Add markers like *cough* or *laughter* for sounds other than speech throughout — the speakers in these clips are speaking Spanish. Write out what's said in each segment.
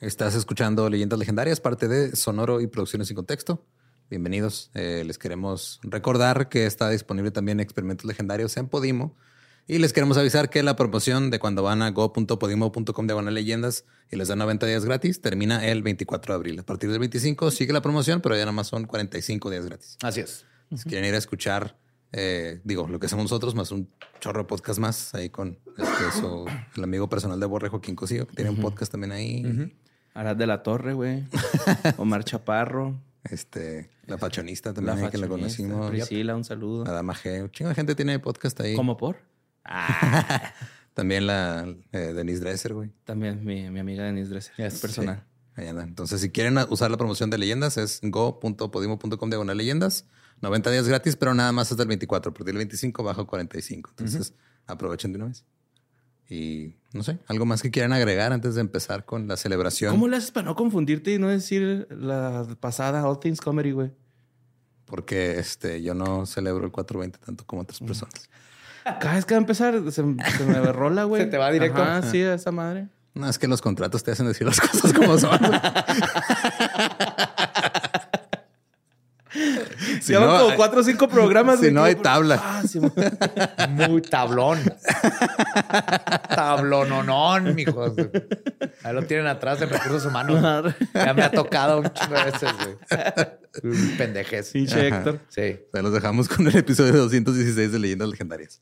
Estás escuchando Leyendas Legendarias, parte de Sonoro y Producciones sin Contexto. Bienvenidos. Eh, les queremos recordar que está disponible también Experimentos Legendarios en Podimo. Y les queremos avisar que la promoción de cuando van a go.podimo.com de leyendas y les dan 90 días gratis termina el 24 de abril. A partir del 25 sigue la promoción, pero ya nada más son 45 días gratis. Así es. Si quieren ir a escuchar, eh, digo, lo que hacemos nosotros, más un chorro de podcast más ahí con este, su- el amigo personal de Borre, Joaquín Cosío, que tiene un podcast también ahí. Arad de la Torre, güey. *laughs* Omar Chaparro. Este, la fachonista también, La que la conocimos. Priscila, un saludo. Adama G. Un chingo de gente tiene podcast ahí. ¿Cómo por? *laughs* También la eh, Denise Dresser, güey. También mi, mi amiga Denise Dresser. Yes, personal. Ahí anda. Entonces, si quieren usar la promoción de leyendas, es go.podimo.com diagonal leyendas. 90 días gratis, pero nada más hasta el 24. A partir del 25 bajo 45. Entonces, aprovechen de una vez. Y no sé, algo más que quieran agregar antes de empezar con la celebración. ¿Cómo le haces para no confundirte y no decir la pasada All Things Comedy, güey? Porque este, yo no celebro el 420 tanto como otras personas. Cada vez que va a empezar, se, se me rola, güey. *laughs* Se te va directo. Ah, sí, a esa madre. No, es que los contratos te hacen decir las *laughs* cosas como son. *laughs* *laughs* Si Llevan no, como cuatro o cinco programas. si no hay por- tabla. Ah, sí, *laughs* Muy tablón. *laughs* Tablononón, mijos. Ahí lo tienen atrás en recursos humanos. Ya me ha tocado un chingo de veces, güey. Pendejes. Pinche Héctor. Sí. Se los dejamos con el episodio 216 de Leyendas Legendarias.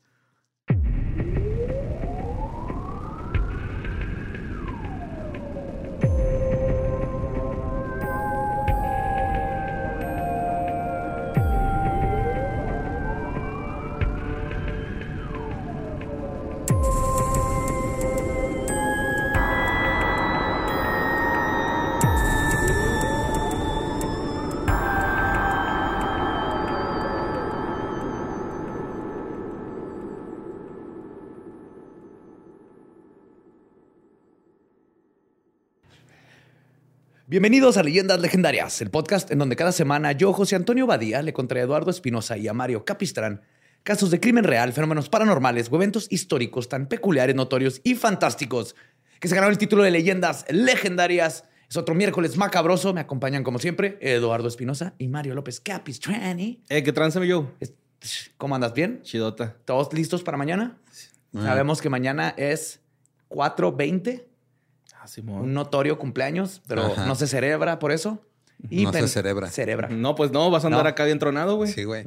Bienvenidos a Leyendas Legendarias, el podcast en donde cada semana yo, José Antonio Badía, le contaré a Eduardo Espinosa y a Mario Capistrán casos de crimen real, fenómenos paranormales o eventos históricos tan peculiares, notorios y fantásticos que se ganaron el título de Leyendas Legendarias. Es otro miércoles macabroso. Me acompañan, como siempre, Eduardo Espinosa y Mario López Capistrani. Eh, ¿qué tranza, yo? ¿Cómo andas? ¿Bien? Chidota. ¿Todos listos para mañana? Sabemos que mañana es 4.20, Ah, Simón. un notorio cumpleaños, pero Ajá. no se celebra por eso. No se pen- cerebra. Cerebra. No, pues no, vas a andar No. acá bien tronado, güey. Sí, güey.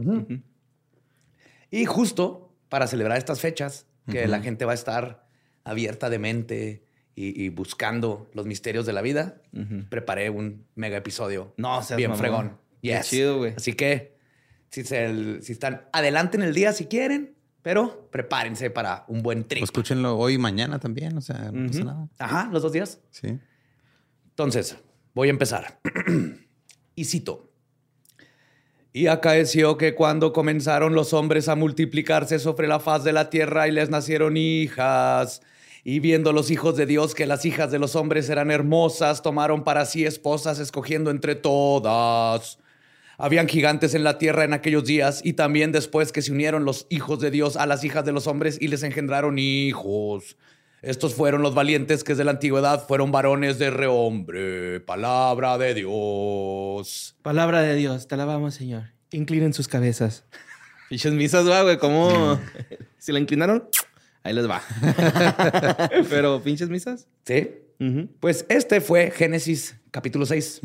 Y justo para celebrar estas fechas, que la gente va a estar abierta de mente y, y buscando los misterios de la vida, preparé un mega episodio. No, seas bien mamón. fregón. Qué Yes. chido, güey. Así que si, se- si están adelante en el día si quieren, pero prepárense para un buen trip. O escúchenlo hoy y mañana también, o sea, no pasa nada. Ajá, los dos días. Sí. Entonces, voy a empezar. *clears throat* y cito. Y acaeció que cuando comenzaron los hombres a multiplicarse sobre la faz de la tierra y les nacieron hijas, y viendo los hijos de Dios que las hijas de los hombres eran hermosas, tomaron para sí esposas, escogiendo entre todas. Habían gigantes en la tierra en aquellos días, y también después que se unieron los hijos de Dios a las hijas de los hombres y les engendraron hijos. Estos fueron los valientes que desde la antigüedad fueron varones de rehombre. Palabra de Dios. Palabra de Dios, te alabamos, Señor. Inclinen sus cabezas. *laughs* Pinches misas, va, güey. ¿Cómo? *laughs* si la inclinaron, ahí les va. *laughs* Pero pinches misas. ¿Sí? Pues este fue Génesis capítulo 6.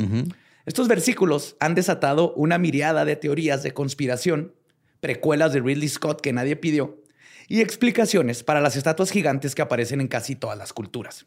Estos versículos han desatado una miriada de teorías de conspiración, precuelas de Ridley Scott que nadie pidió, y explicaciones para las estatuas gigantes que aparecen en casi todas las culturas.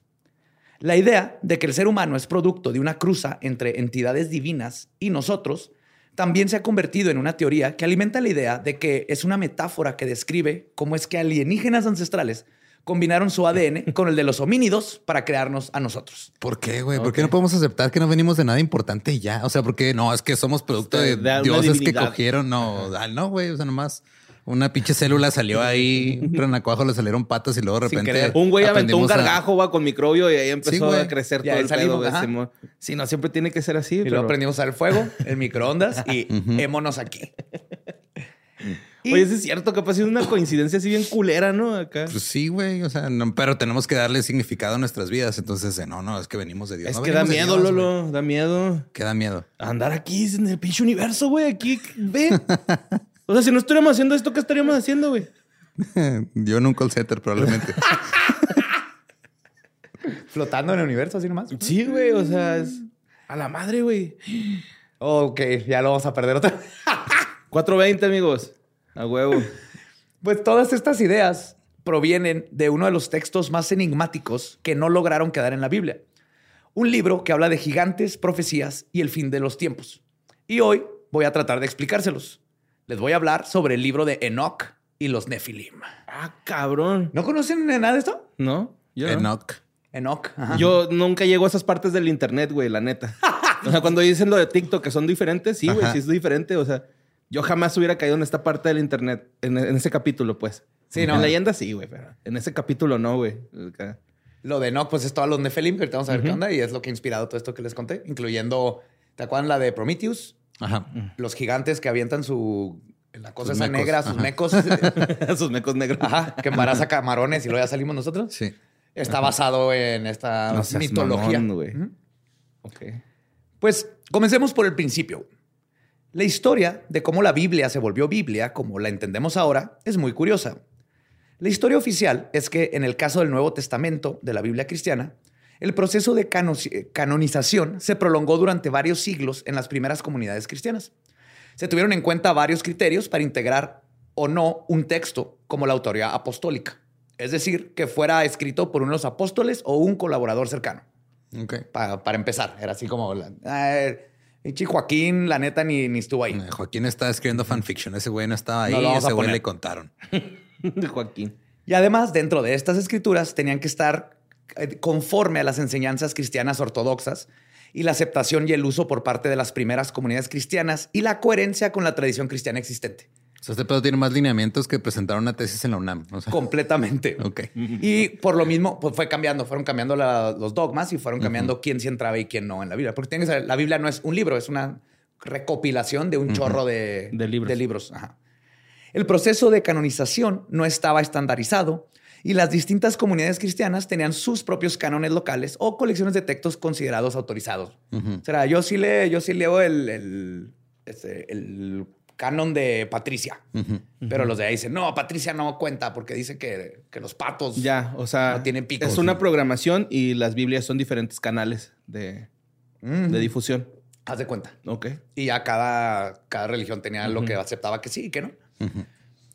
La idea de que el ser humano es producto de una cruza entre entidades divinas y nosotros también se ha convertido en una teoría que alimenta la idea de que es una metáfora que describe cómo es que alienígenas ancestrales combinaron su ADN *laughs* con el de los homínidos para crearnos a nosotros. ¿Por qué, güey? ¿Por qué no podemos aceptar que no venimos de nada importante y ya? O sea, porque no, es que somos producto de, dioses que cogieron. No, ah, no, güey. O sea, nomás una pinche célula salió ahí, un renacuajo le salieron patas y luego de repente. Un güey aventó un a- gargajo, va, con microbio y ahí empezó Sí, a crecer todo el salimos, pedo. Sí, no siempre tiene que ser así. Y pero... luego aprendimos al fuego, el microondas y *laughs* émonos aquí. Y- Oye, sí es cierto, capaz es una coincidencia así bien culera, ¿no? Acá. Pues sí, güey. O sea, no- pero tenemos que darle significado a nuestras vidas. Entonces, eh, no, no, es que venimos de Dios. es No que da miedo, Dios. Lolo. Da miedo. Que da miedo. Andar aquí en el pinche universo, güey. Aquí, ve. O sea, si no estuviéramos haciendo esto, ¿qué estaríamos haciendo, güey? *laughs* Yo en un call center, probablemente. *laughs* Flotando en el universo, así nomás. Sí, güey. O sea, es a la madre, güey. Ok, ya lo vamos a perder otra vez. *laughs* 420, amigos. A huevo. *laughs* Pues todas estas ideas provienen de uno de los textos más enigmáticos que no lograron quedar en la Biblia. Un libro que habla de gigantes, profecías y el fin de los tiempos. Y hoy voy a tratar de explicárselos. Les voy a hablar sobre el libro de Enoch y los Nefilim. Ah, cabrón. ¿No conocen nada de esto? ¿No? Yo no. Enoch. Enoch. ajá. Yo nunca llego a esas partes del internet, güey, la neta. *laughs* O sea, cuando dicen lo de TikTok que son diferentes, sí, güey, sí es diferente. O sea, yo jamás hubiera caído en esta parte del internet, en, en ese capítulo, pues. Sí, no. En leyenda sí, güey, pero en ese capítulo no, güey. Lo de Enoch, pues es todos los Nefilim, que ahorita vamos a ver qué onda, y es lo que ha inspirado todo esto que les conté, incluyendo, ¿te acuerdan la de Prometheus? Ajá. Los gigantes que avientan su, la cosa Sus esa mecos, negra, sus ajá. mecos, *laughs* Sus mecos negros. ajá, que embaraza camarones y luego ya salimos nosotros. Sí. Está basado en esta No seas mitología. mamón, güey. Ujú. Ok. Pues comencemos por el principio. La historia de cómo la Biblia se volvió Biblia, como la entendemos ahora, es muy curiosa. La historia oficial es que en el caso del Nuevo Testamento de la Biblia cristiana, el proceso de cano- canonización se prolongó durante varios siglos en las primeras comunidades cristianas. Se tuvieron en cuenta varios criterios para integrar o no un texto como la autoría apostólica, es decir, que fuera escrito por uno de los apóstoles o un colaborador cercano Ok. pa- para empezar. Era así como, la, pinche Joaquín, la neta, ni, ni estuvo ahí. Eh, Joaquín está escribiendo fanfiction. Ese güey no estaba ahí. No ese güey le contaron. De *laughs* Joaquín. Y además, dentro de estas escrituras tenían que estar eh, conforme a las enseñanzas cristianas ortodoxas y la aceptación y el uso por parte de las primeras comunidades cristianas y la coherencia con la tradición cristiana existente. O sea, este pedo tiene más lineamientos que presentar una tesis en la UNAM. O sea, Completamente. *laughs* ok. Y por lo mismo, pues fue cambiando, fueron cambiando la- los dogmas y fueron cambiando quién sí entraba y quién no en la Biblia. Porque tienen que saber, la Biblia no es un libro, es una recopilación de un chorro de, De libros. Ajá. El proceso de canonización no estaba estandarizado y las distintas comunidades cristianas tenían sus propios cánones locales o colecciones de textos considerados autorizados. O sea, yo sí, le, yo sí leo el, el, este, el canon de Patricia, pero los de ahí dicen, no, Patricia no cuenta porque dice que, que los patos Ya, o sea, No tienen picos. es una programación y las Biblias son diferentes canales de, de difusión. haz de cuenta. Ok. Y ya cada, cada religión tenía lo que aceptaba que sí y que no.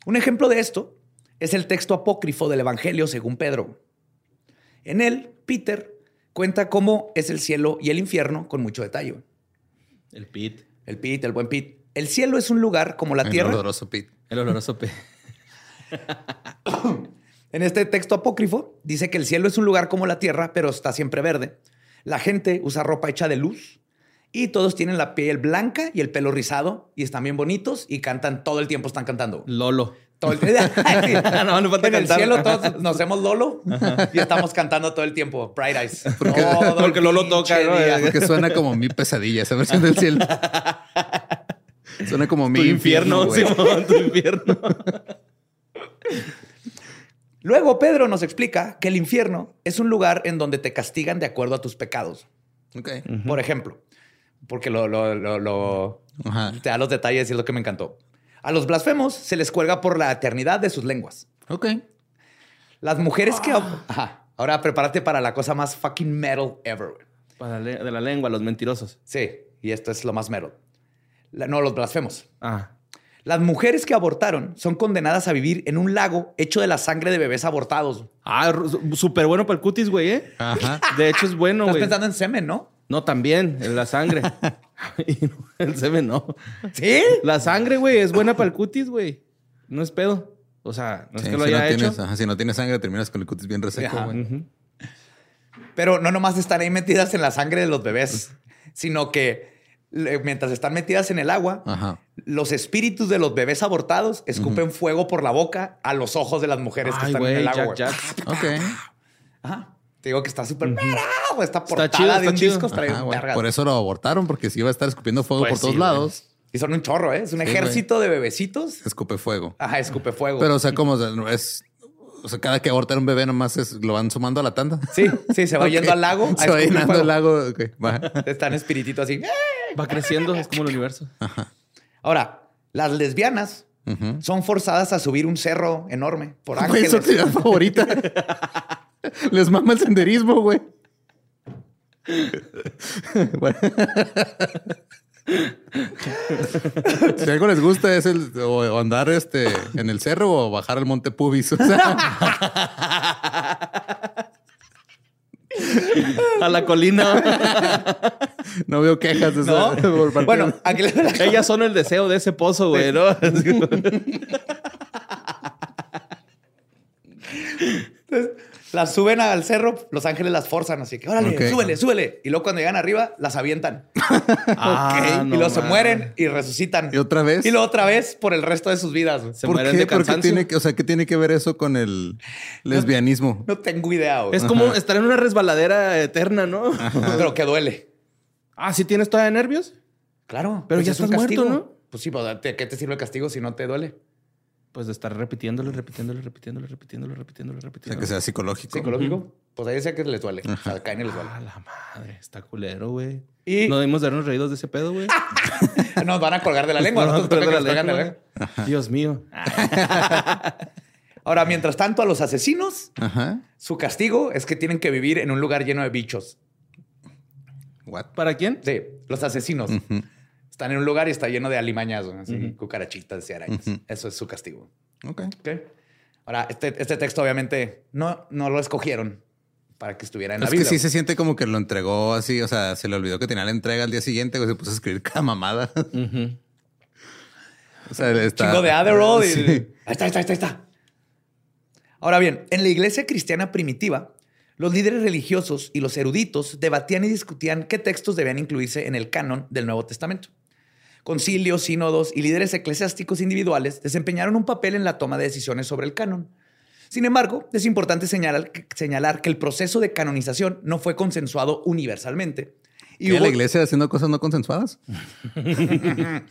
Un ejemplo de esto es el texto apócrifo del Evangelio según Pedro. En él, Peter cuenta cómo es el cielo y el infierno con mucho detalle. El pit. El Pit, el buen Pit. El cielo es un lugar como la El tierra. oloroso Pete. El oloroso pe. *laughs* En este texto apócrifo dice que el cielo es un lugar como la tierra, pero está siempre verde. La gente usa ropa hecha de luz y todos tienen la piel blanca y el pelo rizado y están bien bonitos y cantan todo el tiempo, están cantando. Lolo. Todo el... *laughs* No, no falta en el cantar. cielo todos nos hacemos Lolo y estamos cantando todo el tiempo. Bright Eyes. Porque- el porque Lolo toca, ¿no? Porque suena como mi pesadilla, esa versión del cielo. *laughs* Suena como mi Tu infierno, güey. Simón, tu infierno. Luego Pedro nos explica que el infierno es un lugar en donde te castigan de acuerdo a tus pecados. Ok. Por ejemplo, porque lo, lo- lo- lo- Ajá. te da los detalles y es lo que me encantó. A los blasfemos se les cuelga por la eternidad de sus lenguas. Ok. Las mujeres que... Ajá. Ahora prepárate para la cosa más fucking metal ever. Para de la lengua, los mentirosos. Sí, y esto es lo más metal. La- no, los blasfemos. Ah. Las mujeres que abortaron son condenadas a vivir en un lago hecho de la sangre de bebés abortados. Ah, súper bueno para el cutis, güey, ¿eh? Ajá. De hecho, es bueno, Estás güey. pensando en semen, ¿no? No, también, en la sangre. *laughs* No, el semen no. ¿Sí? La sangre, güey, es buena para el cutis, güey. No es pedo. O sea, no es que lo si, no haya hecho. tienes, ajá, si no tienes sangre, terminas con el cutis bien reseco, güey. Pero no nomás están ahí metidas en la sangre de los bebés, sino que mientras están metidas en el agua, Ajá. los espíritus de los bebés abortados escupen fuego por la boca a los ojos de las mujeres que están en el agua. Jack. *laughs* Jack. Ajá. Te digo que está súper... Esta portada chido, de está un chido. disco está Ajá. Por eso lo abortaron, porque si iba a estar escupiendo fuego Pues por todos lados. Y son un chorro, ¿eh? Es un Sí, ejército de bebecitos. Escupe fuego. Ajá, escupe fuego. Pero, o sea, como es. O sea, cada que abortan un bebé nomás es, lo van sumando a la tanda. Sí, sí, se va yendo al lago. a Se va llenando el lago. ok, va. *laughs* Están espiritito así. Va creciendo, es como el universo. Ahora, las lesbianas Ujú. son forzadas a subir un cerro enorme por ángeles. su actividad favorita. *laughs* Les mama el senderismo, güey. *laughs* Bueno. Si algo les gusta es el o, andar este en el cerro o bajar al monte Pubis. O sea, A la colina. no veo quejas de ¿No? esa- por parte Bueno, aquí Ellas son el deseo de ese pozo, güey, ¿no? *laughs* las suben al cerro, los ángeles las forzan, así que órale, Ok. súbele, súbele. Y luego cuando llegan arriba, las avientan. *laughs* Ah, y no luego se mueren y resucitan. y otra vez. Y luego otra vez por el resto de sus vidas. Se ¿Por mueren qué? de Porque cansancio. tiene que, o sea, ¿qué tiene que ver eso con el lesbianismo? No tengo idea, güey. Es como estar en una resbaladera eterna, ¿no? Pero que duele. Ah, ¿sí tienes todavía nervios? Claro. Pero pues ya es un estás muerto, castigo. ¿no? Pues sí, pues, ¿de ¿qué te sirve el castigo si no te duele? Pues de estar repitiéndolo, repitiéndolo, repitiéndolo, repitiéndolo, repitiéndolo, O sea, repitiéndolo. que sea psicológico. Psicológico. Pues ahí decía que les duele. O sea, caen y les duele. Ah, la madre, está culero, güey. Y No debimos darnos reídos de ese pedo, güey. *laughs* nos van a colgar de la lengua. Nos colgan de la lengua. Dios mío. *laughs* Ahora, mientras tanto, a los asesinos, Ajá. su castigo es que tienen que vivir en un lugar lleno de bichos. What? ¿Para quién? Sí, los asesinos. Están en un lugar y está lleno de alimañas, güey, así, cucarachitas y arañas. Eso es su castigo. Ok. Ok. Ahora, este, este texto obviamente no, no lo escogieron para que estuviera en la Es que Biblia. sí se siente como que lo entregó así, o sea, se le olvidó que tenía la entrega al día siguiente, güey, se puso a escribir cada mamada. O sea, está... Chingo de Adderall y... Sí. Ahí está, ahí está, ahí está, ahí está. Ahora bien, en la iglesia cristiana primitiva, los líderes religiosos y los eruditos debatían y discutían qué textos debían incluirse en el canon del Nuevo Testamento. Concilios, sínodos y líderes eclesiásticos individuales desempeñaron un papel en la toma de decisiones sobre el canon. Sin embargo, es importante señalar, señalar que el proceso de canonización no fue consensuado universalmente. ¿Y hubo- la iglesia haciendo cosas no consensuadas? *laughs* Qué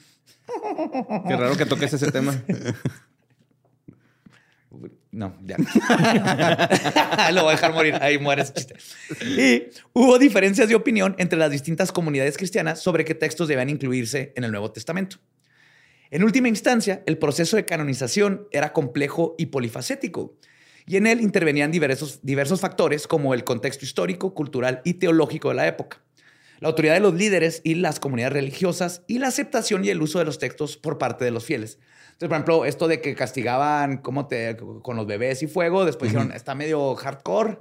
raro que toques ese tema. *laughs* No, ya. *laughs* Lo voy a dejar morir. Ahí muere ese chiste. Y hubo diferencias de opinión entre las distintas comunidades cristianas sobre qué textos debían incluirse en el Nuevo Testamento. En última instancia, el proceso de canonización era complejo y polifacético, y en él intervenían diversos, diversos factores como el contexto histórico, cultural y teológico de la época, la autoridad de los líderes y las comunidades religiosas y la aceptación y el uso de los textos por parte de los fieles. Entonces, por ejemplo, esto de que castigaban cómo te, con los bebés y fuego, después dijeron, está medio hardcore,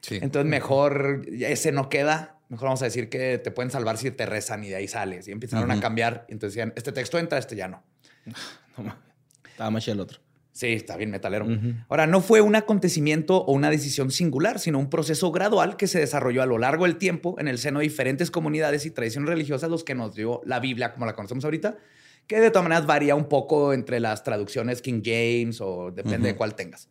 Sí. entonces mejor ese no queda. Mejor vamos a decir que te pueden salvar si te rezan y de ahí sales. Y empezaron a cambiar. Entonces decían, este texto entra, este ya no. *laughs* No mames. Estaba más el otro. Sí, está bien metalero. Ahora, no fue un acontecimiento o una decisión singular, sino un proceso gradual que se desarrolló a lo largo del tiempo en el seno de diferentes comunidades y tradiciones religiosas, los que nos dio la Biblia como la conocemos ahorita, que de todas maneras varía un poco entre las traducciones King James o depende de cuál tengas.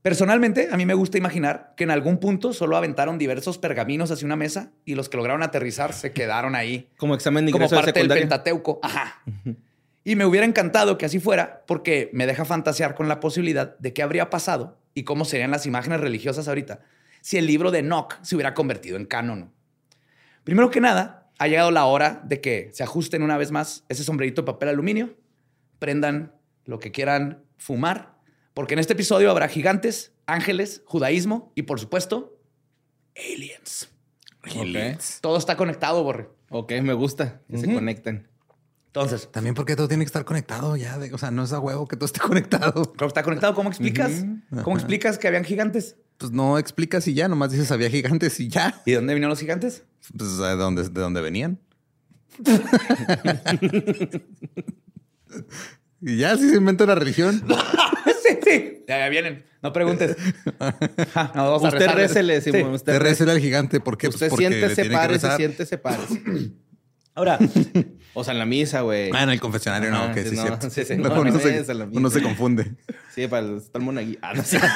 Personalmente, a mí me gusta imaginar que en algún punto solo aventaron diversos pergaminos hacia una mesa y los que lograron aterrizar se quedaron ahí Como examen de como ingreso de parte del. Pentateuco. Ajá. Y me hubiera encantado que así fuera, porque me deja fantasear con la posibilidad de qué habría pasado y cómo serían las imágenes religiosas ahorita si el libro de Enoch se hubiera convertido en canon. Primero que nada, ha llegado la hora de que se ajusten una vez más ese sombrerito de papel aluminio, prendan lo que quieran fumar, porque en este episodio habrá gigantes, ángeles, judaísmo y, por supuesto, aliens. Ok. Todo está conectado, Borre. Ok, me gusta que se conecten. Entonces, También porque todo tiene que estar conectado ya. de- o sea, no es a huevo que todo esté *laughs* conectado. Creo que está conectado. ¿Cómo explicas? ¿Cómo explicas que habían gigantes? Pues no explicas y ya, nomás dices había gigantes y ya. ¿Y de dónde vinieron los gigantes? Pues de dónde, de dónde venían. *laughs* y ya, si se inventa la religión. *laughs* sí, sí. Ya, vienen. No preguntes. Ja, no, vamos a Usted rezarles. récele, Sí. Usted, Te récele. recela al gigante. ¿Por qué? Pues Usted porque siente, que separe, se siente, separe. Ahora, O sea, en la misa, güey. Ah, en el confesionario no, que sí, sí, no, cierto. sí, *laughs* No, uno, no se, uno se confunde. *laughs* Sí, para el tal monaguillo. Ah, no sé. *laughs*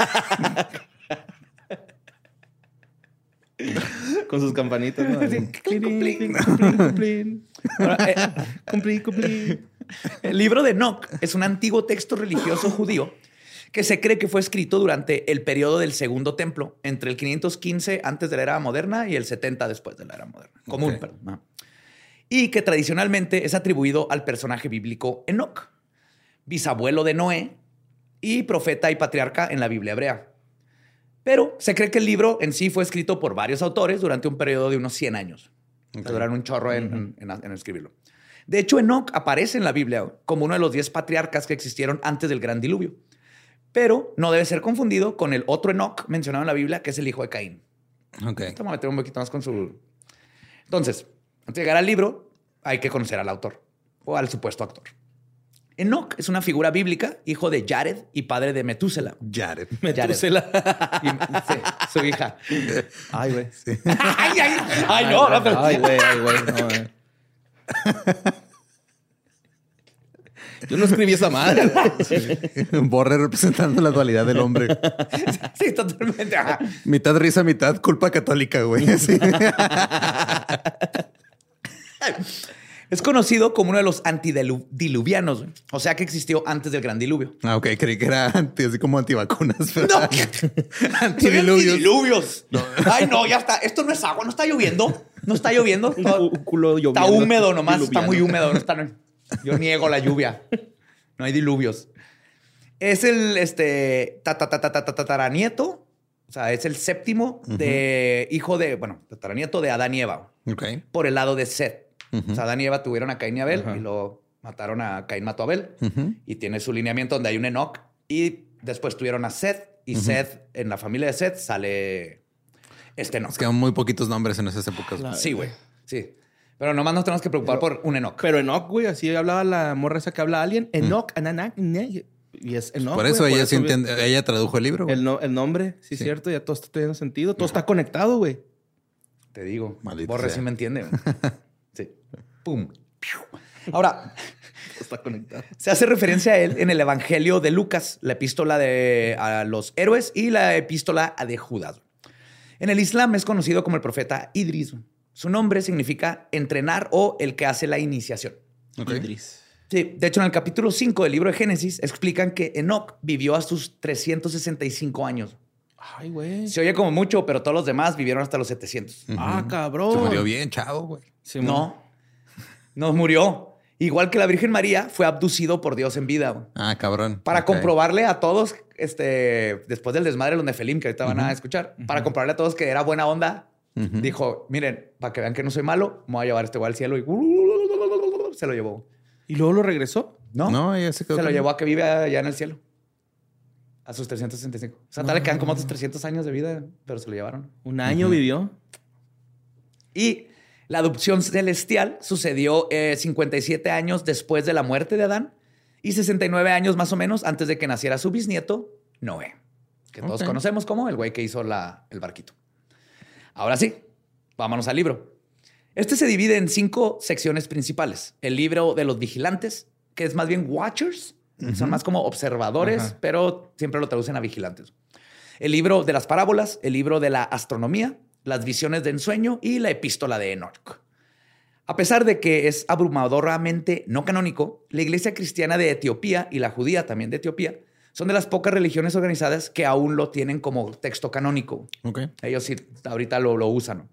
Con sus campanitas, ¿no? Ahora, eh, cumplín. El libro de Enoch es un antiguo texto religioso judío que se cree que fue escrito durante el periodo del Segundo Templo, entre el 515 antes de la era moderna y el 70 después de la era moderna. Común, perdón. Y que tradicionalmente es atribuido al personaje bíblico Enoch, bisabuelo de Noé y profeta y patriarca en la Biblia hebrea. Pero se cree que el libro en sí fue escrito por varios autores durante un periodo de unos 100 años. O sea, Ok. duraron un chorro en, en- en- en escribirlo. De hecho, Enoch aparece en la Biblia como uno de los 10 patriarcas que existieron antes del gran diluvio. Pero no debe ser confundido con el otro Enoch mencionado en la Biblia, que es el hijo de Caín. Ok. Vamos a meter un poquito más con su... Entonces, antes de llegar al libro, hay que conocer al autor o al supuesto actor. Enoch es una figura bíblica, hijo de Jared y padre de Metúsela. Jared. *laughs* Metúsela. Sí, su hija. *laughs* Ay, güey. *laughs* ay, ay, ay, no, no, pero- Ay, güey, ay, güey. No, güey. Yo no escribí esa madre. güey. Borre representando la dualidad del hombre. Sí, totalmente. Mitad risa, mitad culpa católica, güey. Sí. *laughs* Es conocido como uno de los antidiluvianos, o sea que existió antes del gran diluvio. Ah, ok. Creí que era anti, así como antivacunas. pero- *laughs* No. Antidiluvios. Antidiluvios. Ay, no, ya está. Esto no es agua, no está lloviendo. No está lloviendo. *laughs* Un culo Está húmedo nomás, está Diluviano. muy húmedo. no está- yo niego la lluvia. No hay diluvios. Es el este, ta- ta- ta- ta- ta- ta- tataranieto, o sea, es el séptimo de hijo de, bueno, tataranieto de Adán y Eva, Ok. por el lado de Seth. O sea, Adán y Eva tuvieron a Caín y Abel y lo mataron a Caín, mató a Abel. Y tiene su lineamiento donde hay un Enoch. Y después tuvieron a Seth. Y Seth, en la familia de Seth, sale este Enoch. Es que muy poquitos nombres en esas épocas. La- Sí, güey. Sí. Pero nomás nos tenemos que preocupar por un Enoch. Pero Enoch, güey, así hablaba la morra esa que habla alien. Enoch, ananak, y es Enoch. por eso ella sí güey. entiende, ella tradujo el libro. güey. El, no- el nombre, sí, Sí. cierto, ya todo está teniendo sentido. Todo está conectado, güey. Te digo. Maldito Borre sí me entiende. *laughs* Pum. Piu. Ahora, *laughs* está conectado. se hace referencia a él en el Evangelio de Lucas, la epístola de a los héroes y la epístola de Judas. En el Islam es conocido como el profeta Idris. Su nombre significa entrenar o el que hace la iniciación. Ok. Idris. Sí, de hecho, en el capítulo 5 del libro de Génesis explican que Enoch vivió a sus 365 años. Ay, güey. Se oye como mucho, pero todos los demás vivieron hasta los 700. Ah, cabrón. Se murió bien, chavo, güey. Sí, No, no murió. Igual que la Virgen María fue abducido por Dios en vida. güey. Ah, cabrón. Para comprobarle a todos, este, después del desmadre de los Nefelim que ahorita van a escuchar, para comprobarle a todos que era buena onda, dijo, miren, para que vean que no soy malo, me voy a llevar este güey al cielo y *laughs* se lo llevó. ¿Y luego lo regresó? ¿No? No, ella se quedó. se lo llevó a que vive allá en el cielo. A sus 365. O sea, tal le quedan como otros 300 años de vida, pero se lo llevaron. Un año vivió. Y la adopción celestial sucedió eh, 57 años después de la muerte de Adán y 69 años más o menos antes de que naciera su bisnieto, Noé, que todos conocemos como el güey que hizo la- el barquito. Ahora sí, vámonos al libro. Este se divide en cinco secciones principales. El libro de los vigilantes, que es más bien watchers, son más como observadores, pero siempre lo traducen a vigilantes. El libro de las parábolas, el libro de la astronomía, las visiones de ensueño y la epístola de Enoch. A pesar de que es abrumadoramente no canónico, la iglesia cristiana de Etiopía y la judía también de Etiopía son de las pocas religiones organizadas que aún lo tienen como texto canónico. Ok. Ellos sí, ahorita lo, lo usan.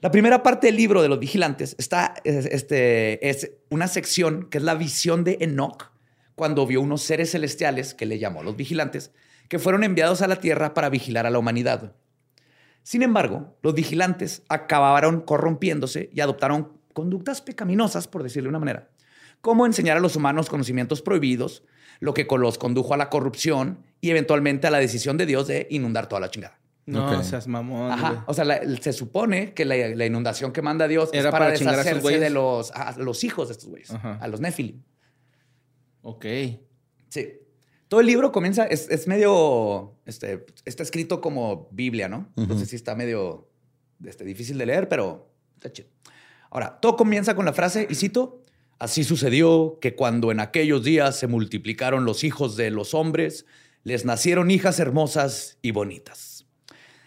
La primera parte del libro de los vigilantes está, es, este, es una sección que es la visión de Enoch cuando vio unos seres celestiales que le llamó los vigilantes, que fueron enviados a la tierra para vigilar a la humanidad. Sin embargo, los vigilantes acabaron corrompiéndose y adoptaron conductas pecaminosas, por decirlo de una manera, como enseñar a los humanos conocimientos prohibidos, lo que los condujo a la corrupción y eventualmente a la decisión de Dios de inundar toda la chingada. No Ok. seas mamón. Ajá. O sea, la- se supone que la, la inundación que manda Dios Era es para, a deshacerse de los, a los hijos de estos güeyes, Ajá. a los Nephilim. Ok. Sí. Todo el libro comienza, es, es medio, este, está escrito como Biblia, ¿no? Entonces sí está medio este, difícil de leer, pero está chido. Ahora, todo comienza con la frase, y cito, así sucedió que cuando en aquellos días se multiplicaron los hijos de los hombres, les nacieron hijas hermosas y bonitas.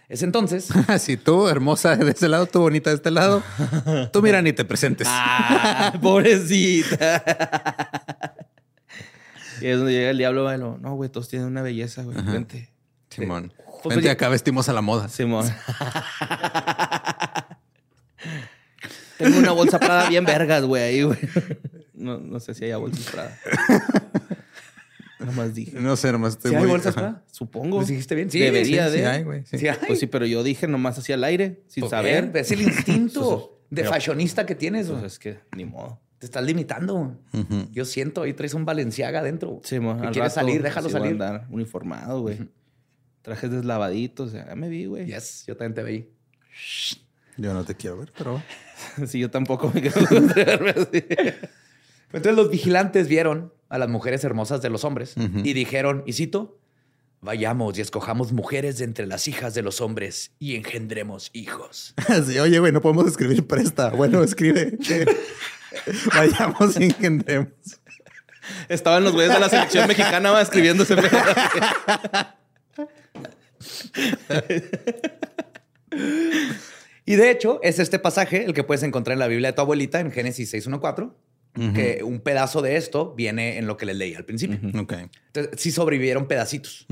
Es entonces. *laughs* si tú, hermosa de ese lado, tú, bonita de este lado, tú mira ni te presentes. *laughs* Ah, pobrecita. *laughs* y es donde llega el diablo, bueno, no, güey, todos tienen una belleza, güey. Vente. Simón. Pues, Vente ya- acá, vestimos a la moda. Simón. *laughs* Tengo una bolsa Prada bien vergas, güey, ahí, güey. No, no sé si haya bolsas Prada. Nada más dije. No sé, nomás estoy ¿Sí hay muy- bolsas Ajá. Prada? Supongo. ¿Pues dijiste bien? Sí, Debería Sí, de. sí hay, güey. sí. Sí hay. Pues sí, pero yo dije nomás hacia el aire, sin Pues saber. bien, Es el instinto de fashionista que tienes. güey. Pues es que ni modo. Te estás limitando. Yo siento ahí traes un Valenciaga adentro. Sí, mo, Y al quieres rato salir, déjalo sí voy a salir. andar uniformado, güey. Trajes deslavaditos, ya me vi, güey. Yes, yo también te veí. Yo no te quiero ver, pero. *laughs* Sí, yo tampoco me quiero *laughs* verme así. Entonces los vigilantes vieron a las mujeres hermosas de los hombres y dijeron, y cito, vayamos y escojamos mujeres de entre las hijas de los hombres y engendremos hijos. *laughs* Sí, oye, güey, no podemos escribir presta. Bueno, escribe. *laughs* Vayamos y engendremos. Estaban los güeyes de la selección mexicana va, escribiendo ese pedo. Y de hecho, es este pasaje el que puedes encontrar en la Biblia de tu abuelita en Génesis 6.1.4, que un pedazo de esto viene en lo que les leí al principio. Ok. Entonces, sí sobrevivieron pedacitos.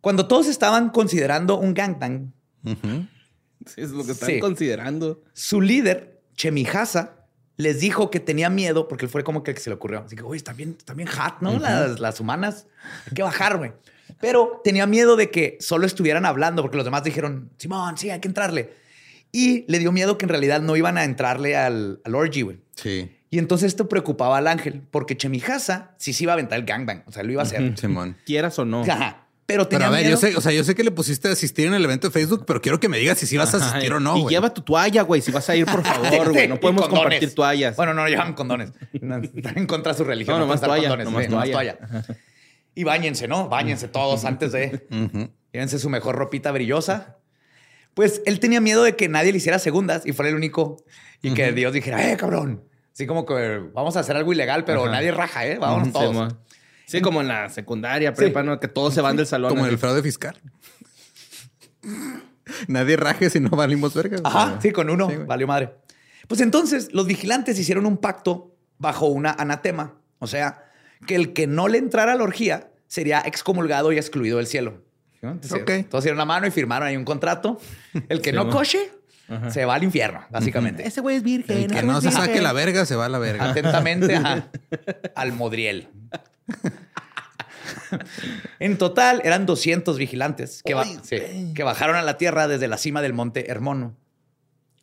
Cuando todos estaban considerando un gangbang. Sí, es lo que están Sí. considerando. su líder, Chemijasa, les dijo que tenía miedo porque él fue como que se le ocurrió. Así que, oye, están bien, están bien hot, ¿no? las, las humanas. Hay que bajar, güey. Pero tenía miedo de que solo estuvieran hablando porque los demás dijeron, Simón, sí, hay que entrarle. Y le dio miedo que en realidad no iban a entrarle al, al orgy, güey. Sí. Y entonces esto preocupaba al ángel porque Chemijasa sí se iba a aventar el gangbang. O sea, lo iba a hacer. Simón. Quieras o no. Ajá. Pero Pero tenía a ver, miedo. yo sé, o sea, yo sé que le pusiste a asistir en el evento de Facebook, pero quiero que me digas si sí vas a asistir Ajá, o no, y güey. lleva tu toalla, güey, si vas a ir, por *laughs* favor, güey. No podemos condones. compartir toallas. Bueno, no llevan condones. No, Están en contra de su religión. No, pueden usar toalla, nomás sí, toalla. Y bañense, ¿no? Báñense todos antes de... Ujú. Llévense su mejor ropita brillosa. Pues él tenía miedo de que nadie le hiciera segundas y fuera el único. Y que Dios dijera, ¡eh, cabrón! Así como que vamos a hacer algo ilegal, pero Ajá. nadie raja, ¿eh? Vámonos Sí, todos. mo. Sí, como en la secundaria, prepa, ¿no? Que todos se van del salón. Como en el fraude fiscal. *laughs* Nadie raje si no valimos verga. güey. Ajá, sí, con uno. Sí, valió madre. Pues entonces los vigilantes hicieron un pacto bajo una anatema. O sea, que el que no le entrara a la orgía sería excomulgado y excluido del cielo. Entonces, Ok. Todos dieron la mano y firmaron ahí un contrato. El que Sí, no coche se va al infierno, básicamente. Ese güey es virgen. El que no se saque la verga se va a la verga. Atentamente ajá, *laughs* al Modriel. *laughs* En total eran 200 vigilantes que, ba- Ay, sí, güey. que bajaron a la tierra desde la cima del monte Hermono.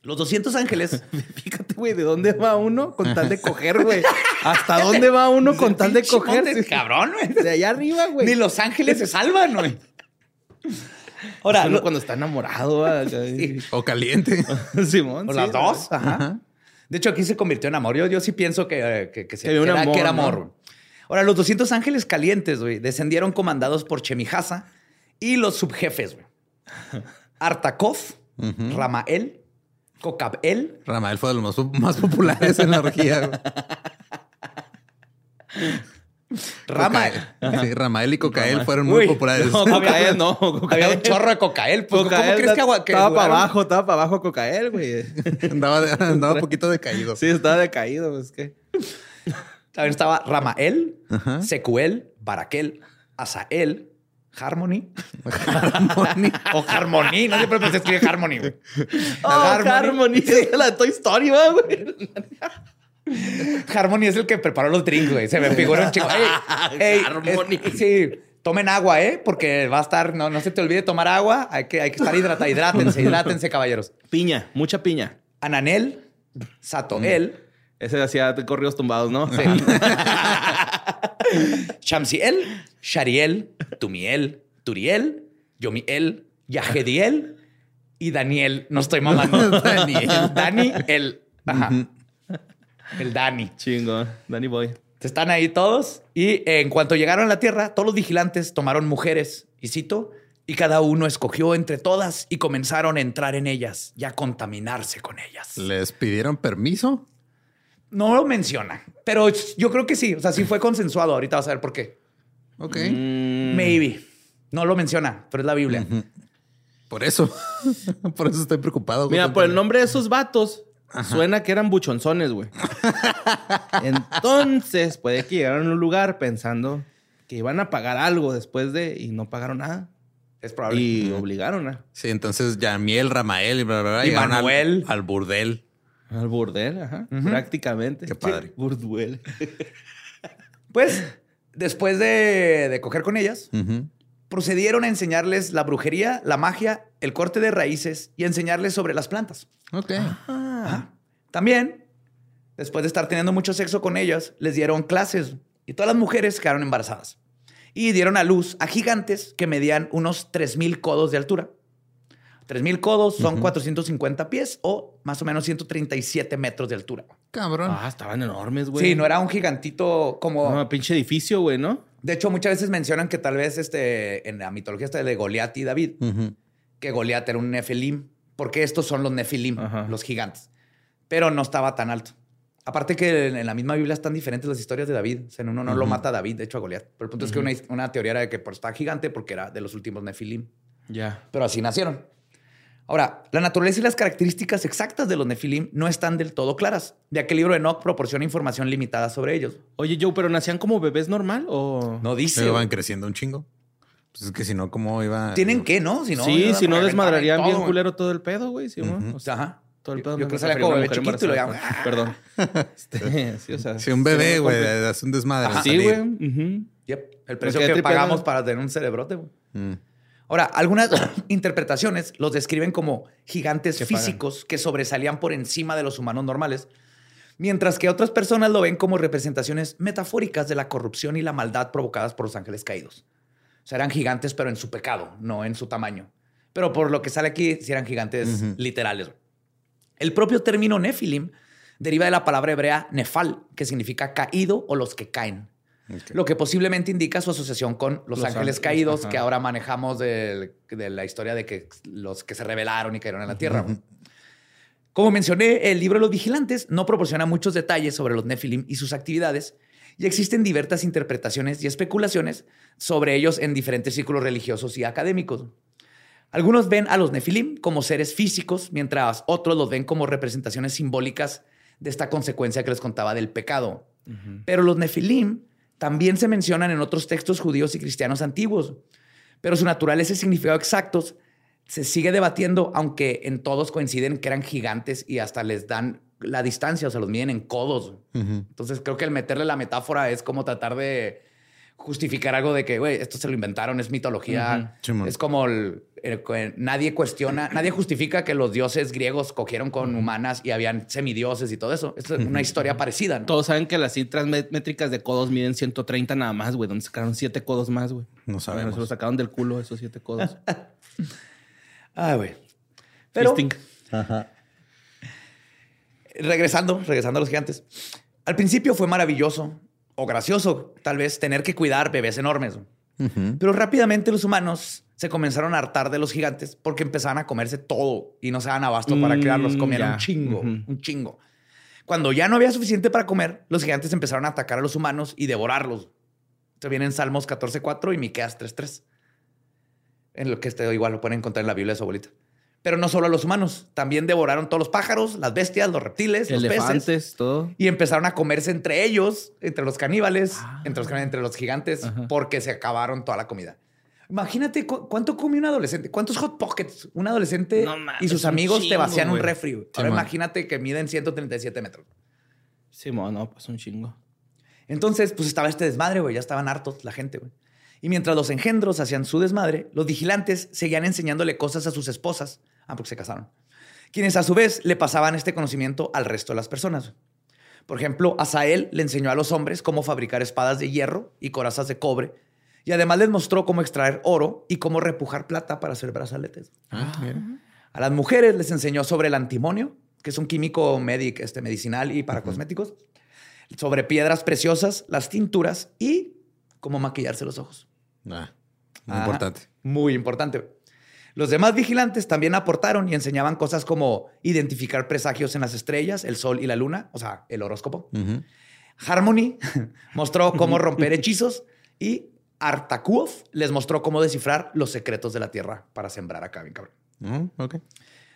Los 200 ángeles *laughs* Fíjate, güey, ¿de dónde va uno con tal de coger, güey? ¿Hasta *laughs* dónde va uno con tal de coger? monte, cabrón, güey. De allá arriba, güey. Ni los ángeles se salvan, güey. Ahora, Uno lo- cuando está enamorado, ah. O caliente. Simón. sí, las dos. Ajá. Ajá. De hecho, aquí se convirtió en amor. Yo, yo sí pienso que, eh, que, que se- Que era, amor, que era amor. Ahora, los 200 ángeles calientes, güey, descendieron comandados por Chemijasa y los subjefes, güey. *laughs* Artakov, Ramael, Kokabel, Ramael fue de los más, más populares en la orgía. güey. *laughs* Ramael. Sí, Ramael y Cocael fueron muy Uy, populares. No, *laughs* Cocael, no. Cocael. Había un chorro de Cocael. Pues, ¿Cómo crees que, agua, que estaba para abajo, estaba para abajo Cocael, güey. andaba, andaba un poquito decaído. Sí, estaba decaído, pues que. También estaba Ramael, Ajá. Secuel, Baraquel, Asael, Harmony Harmony. *laughs* o Harmony. No siempre pensé escribir Harmony. güey. Oh, Harmony. Es de la Toy Story, ¿va, güey. Harmony es el que preparó los drinks, güey. Se me figura un chico. Ey, *laughs* ey, Harmony. es- sí, tomen agua, ¿eh? Porque va a estar... No, no se te olvide tomar agua. Hay que, hay que estar hidratados. Hidrátense, *laughs* hidrátense, caballeros. Piña, mucha piña. Ananel, Satoel, Ese hacía corridos tumbados, ¿no? Sí. *laughs* Shamsiel, Shariel, Tumiel, Turiel, Yomiel, Yahediel y Daniel. No estoy mamando. *laughs* Daniel. Dani, el. Ajá. El Dani. Chingo. Danny Boy. Están ahí todos. Y en cuanto llegaron a la tierra, todos los vigilantes tomaron mujeres, y cito, y cada uno escogió entre todas y comenzaron a entrar en ellas y a contaminarse con ellas. ¿Les pidieron permiso? No lo menciona, pero yo creo que sí. O sea, sí fue consensuado. Ahorita vas a ver por qué. Ok. Mm, Maybe. No lo menciona, pero es la Biblia. Por eso. *laughs* por eso estoy preocupado. Mira, por el nombre de esos vatos, suena que eran buchonzones, güey. Entonces, puede que llegaron a un lugar pensando que iban a pagar algo después de y no pagaron nada. Es probable. Y obligaron a. Sí, entonces Yamiel, Ramael y bla, bla, bla. Y al- Manuel. Al, burdel. Al burdel, ajá. Prácticamente. Qué padre. *laughs* *laughs* Pues, después de, de coger con ellas, procedieron a enseñarles la brujería, la magia, el corte de raíces y a enseñarles sobre las plantas. Ok. Ah. También, después de estar teniendo mucho sexo con ellas, les dieron clases y todas las mujeres quedaron embarazadas. Y dieron a luz a gigantes que medían unos 3.000 codos de altura. 3.000 codos son 450 pies o más o menos 137 metros de altura. Cabrón. Ah, estaban enormes, güey. Sí, no era un gigantito como... No, pinche edificio, güey, ¿no? De hecho, muchas veces mencionan que tal vez este, en la mitología esta de Goliat y David, Ujú. que Goliat era un Nefilim, porque estos son los Nefilim, Ajá. los gigantes. Pero no estaba tan alto. Aparte que en la misma Biblia están diferentes las historias de David. O sea, en uno no lo mata a David, de hecho a Goliat. Pero el punto es que una, una teoría era de que por está gigante porque era de los últimos Nefilim. Ya. Pero así nacieron. Ahora, la naturaleza y las características exactas de los Nefilim no están del todo claras, ya que el libro de Enoch proporciona información limitada sobre ellos. Oye, Joe, ¿pero nacían como bebés normal o...? No dice. Pero van creciendo un chingo. Pues es que si no, ¿cómo iba? Tienen que, ¿no? Si no, sí, si no desmadrarían todo, bien güey. culero todo el pedo, güey. Sí, sea, Ajá. todo el Yo- pedo. yo me creo que como bebé chiquito y lo llaman. *laughs* Perdón. *laughs* Este, sí, o sea, Si un bebé, güey, hace un desmadre. Ajá. Sí, güey. Yep, el precio que pagamos para tener un cerebrote. güey. Mm. Ahora, algunas *coughs* interpretaciones los describen como gigantes Que pagan. físicos que sobresalían por encima de los humanos normales, mientras que otras personas lo ven como representaciones metafóricas de la corrupción y la maldad provocadas por los ángeles caídos. O sea, eran gigantes, pero en su pecado, no en su tamaño. Pero por lo que sale aquí, sí eran gigantes literales. El propio término Nefilim deriva de la palabra hebrea nefal, que significa caído o los que caen. Lo que posiblemente indica su asociación con los, Los ángeles ángeles, caídos, ajá. que ahora manejamos de, la historia de que los que se rebelaron y cayeron en la tierra. Como mencioné, el libro de los vigilantes no proporciona muchos detalles sobre los Nefilim y sus actividades, y existen diversas interpretaciones y especulaciones sobre ellos en diferentes círculos religiosos y académicos. Algunos ven a los Nefilim como seres físicos, mientras otros los ven como representaciones simbólicas de esta consecuencia que les contaba del pecado. Pero los Nefilim también se mencionan en otros textos judíos y cristianos antiguos. Pero su naturaleza y significado exactos se sigue debatiendo, aunque en todos coinciden que eran gigantes y hasta les dan la distancia, o sea, los miden en codos. Entonces creo que el meterle la metáfora es como tratar de justificar algo de que, güey, esto se lo inventaron, es mitología. Es como el- nadie cuestiona, *clears throat* nadie justifica que los dioses griegos cogieron con humanas y habían semidioses y todo eso. Esto es una historia parecida. ¿no? Todos saben que las cifras métricas de codos miden 130 nada más, güey. Donde sacaron siete codos más, güey. No sabemos. Bueno, se los sacaron del culo esos siete codos. *laughs* Ah, güey. Pero Fisting. regresando, regresando a los gigantes. Al principio fue maravilloso o gracioso, tal vez, tener que cuidar bebés enormes. Pero rápidamente los humanos se comenzaron a hartar de los gigantes porque empezaban a comerse todo y no se daban abasto para Mm, criarlos. Comían ya. un chingo, un chingo. Cuando ya no había suficiente para comer, los gigantes empezaron a atacar a los humanos y devorarlos. Esto viene en Salmos 14.4 y Miqueas 3.3. En lo que este igual lo pueden encontrar en la Biblia de su abuelita. Pero no solo a los humanos, también devoraron todos los pájaros, las bestias, los reptiles, los peces. Elefantes, todo. Y empezaron a comerse entre ellos, entre los caníbales, Ah. entre, los, entre los gigantes, Ajá. porque se acabaron toda la comida. Imagínate cu- cuánto come un adolescente, cuántos hot pockets un adolescente No y sus amigos te vacían un refri. Ahora Sí, imagínate que miden 137 metros. Sí, mo, no, pues un chingo. Entonces, pues estaba este desmadre, güey. Ya estaban hartos la gente, güey. Y mientras los engendros hacían su desmadre, los vigilantes seguían enseñándole cosas a sus esposas. Ah, porque se casaron. Quienes a su vez le pasaban este conocimiento al resto de las personas. Por ejemplo, Asael le enseñó a los hombres cómo fabricar espadas de hierro y corazas de cobre. Y además les mostró cómo extraer oro y cómo repujar plata para hacer brazaletes. Ah, mira. A las mujeres les enseñó sobre el antimonio, que es un químico medic, este, medicinal y para cosméticos, sobre piedras preciosas, las tinturas y cómo maquillarse los ojos. Ah, muy Ajá. importante. Muy importante. Los demás vigilantes también aportaron y enseñaban cosas como identificar presagios en las estrellas, el sol y la luna, o sea, el horóscopo. Harmony *laughs* mostró cómo *laughs* romper hechizos y Artakuov les mostró cómo descifrar los secretos de la tierra para sembrar acá, bien cabrón.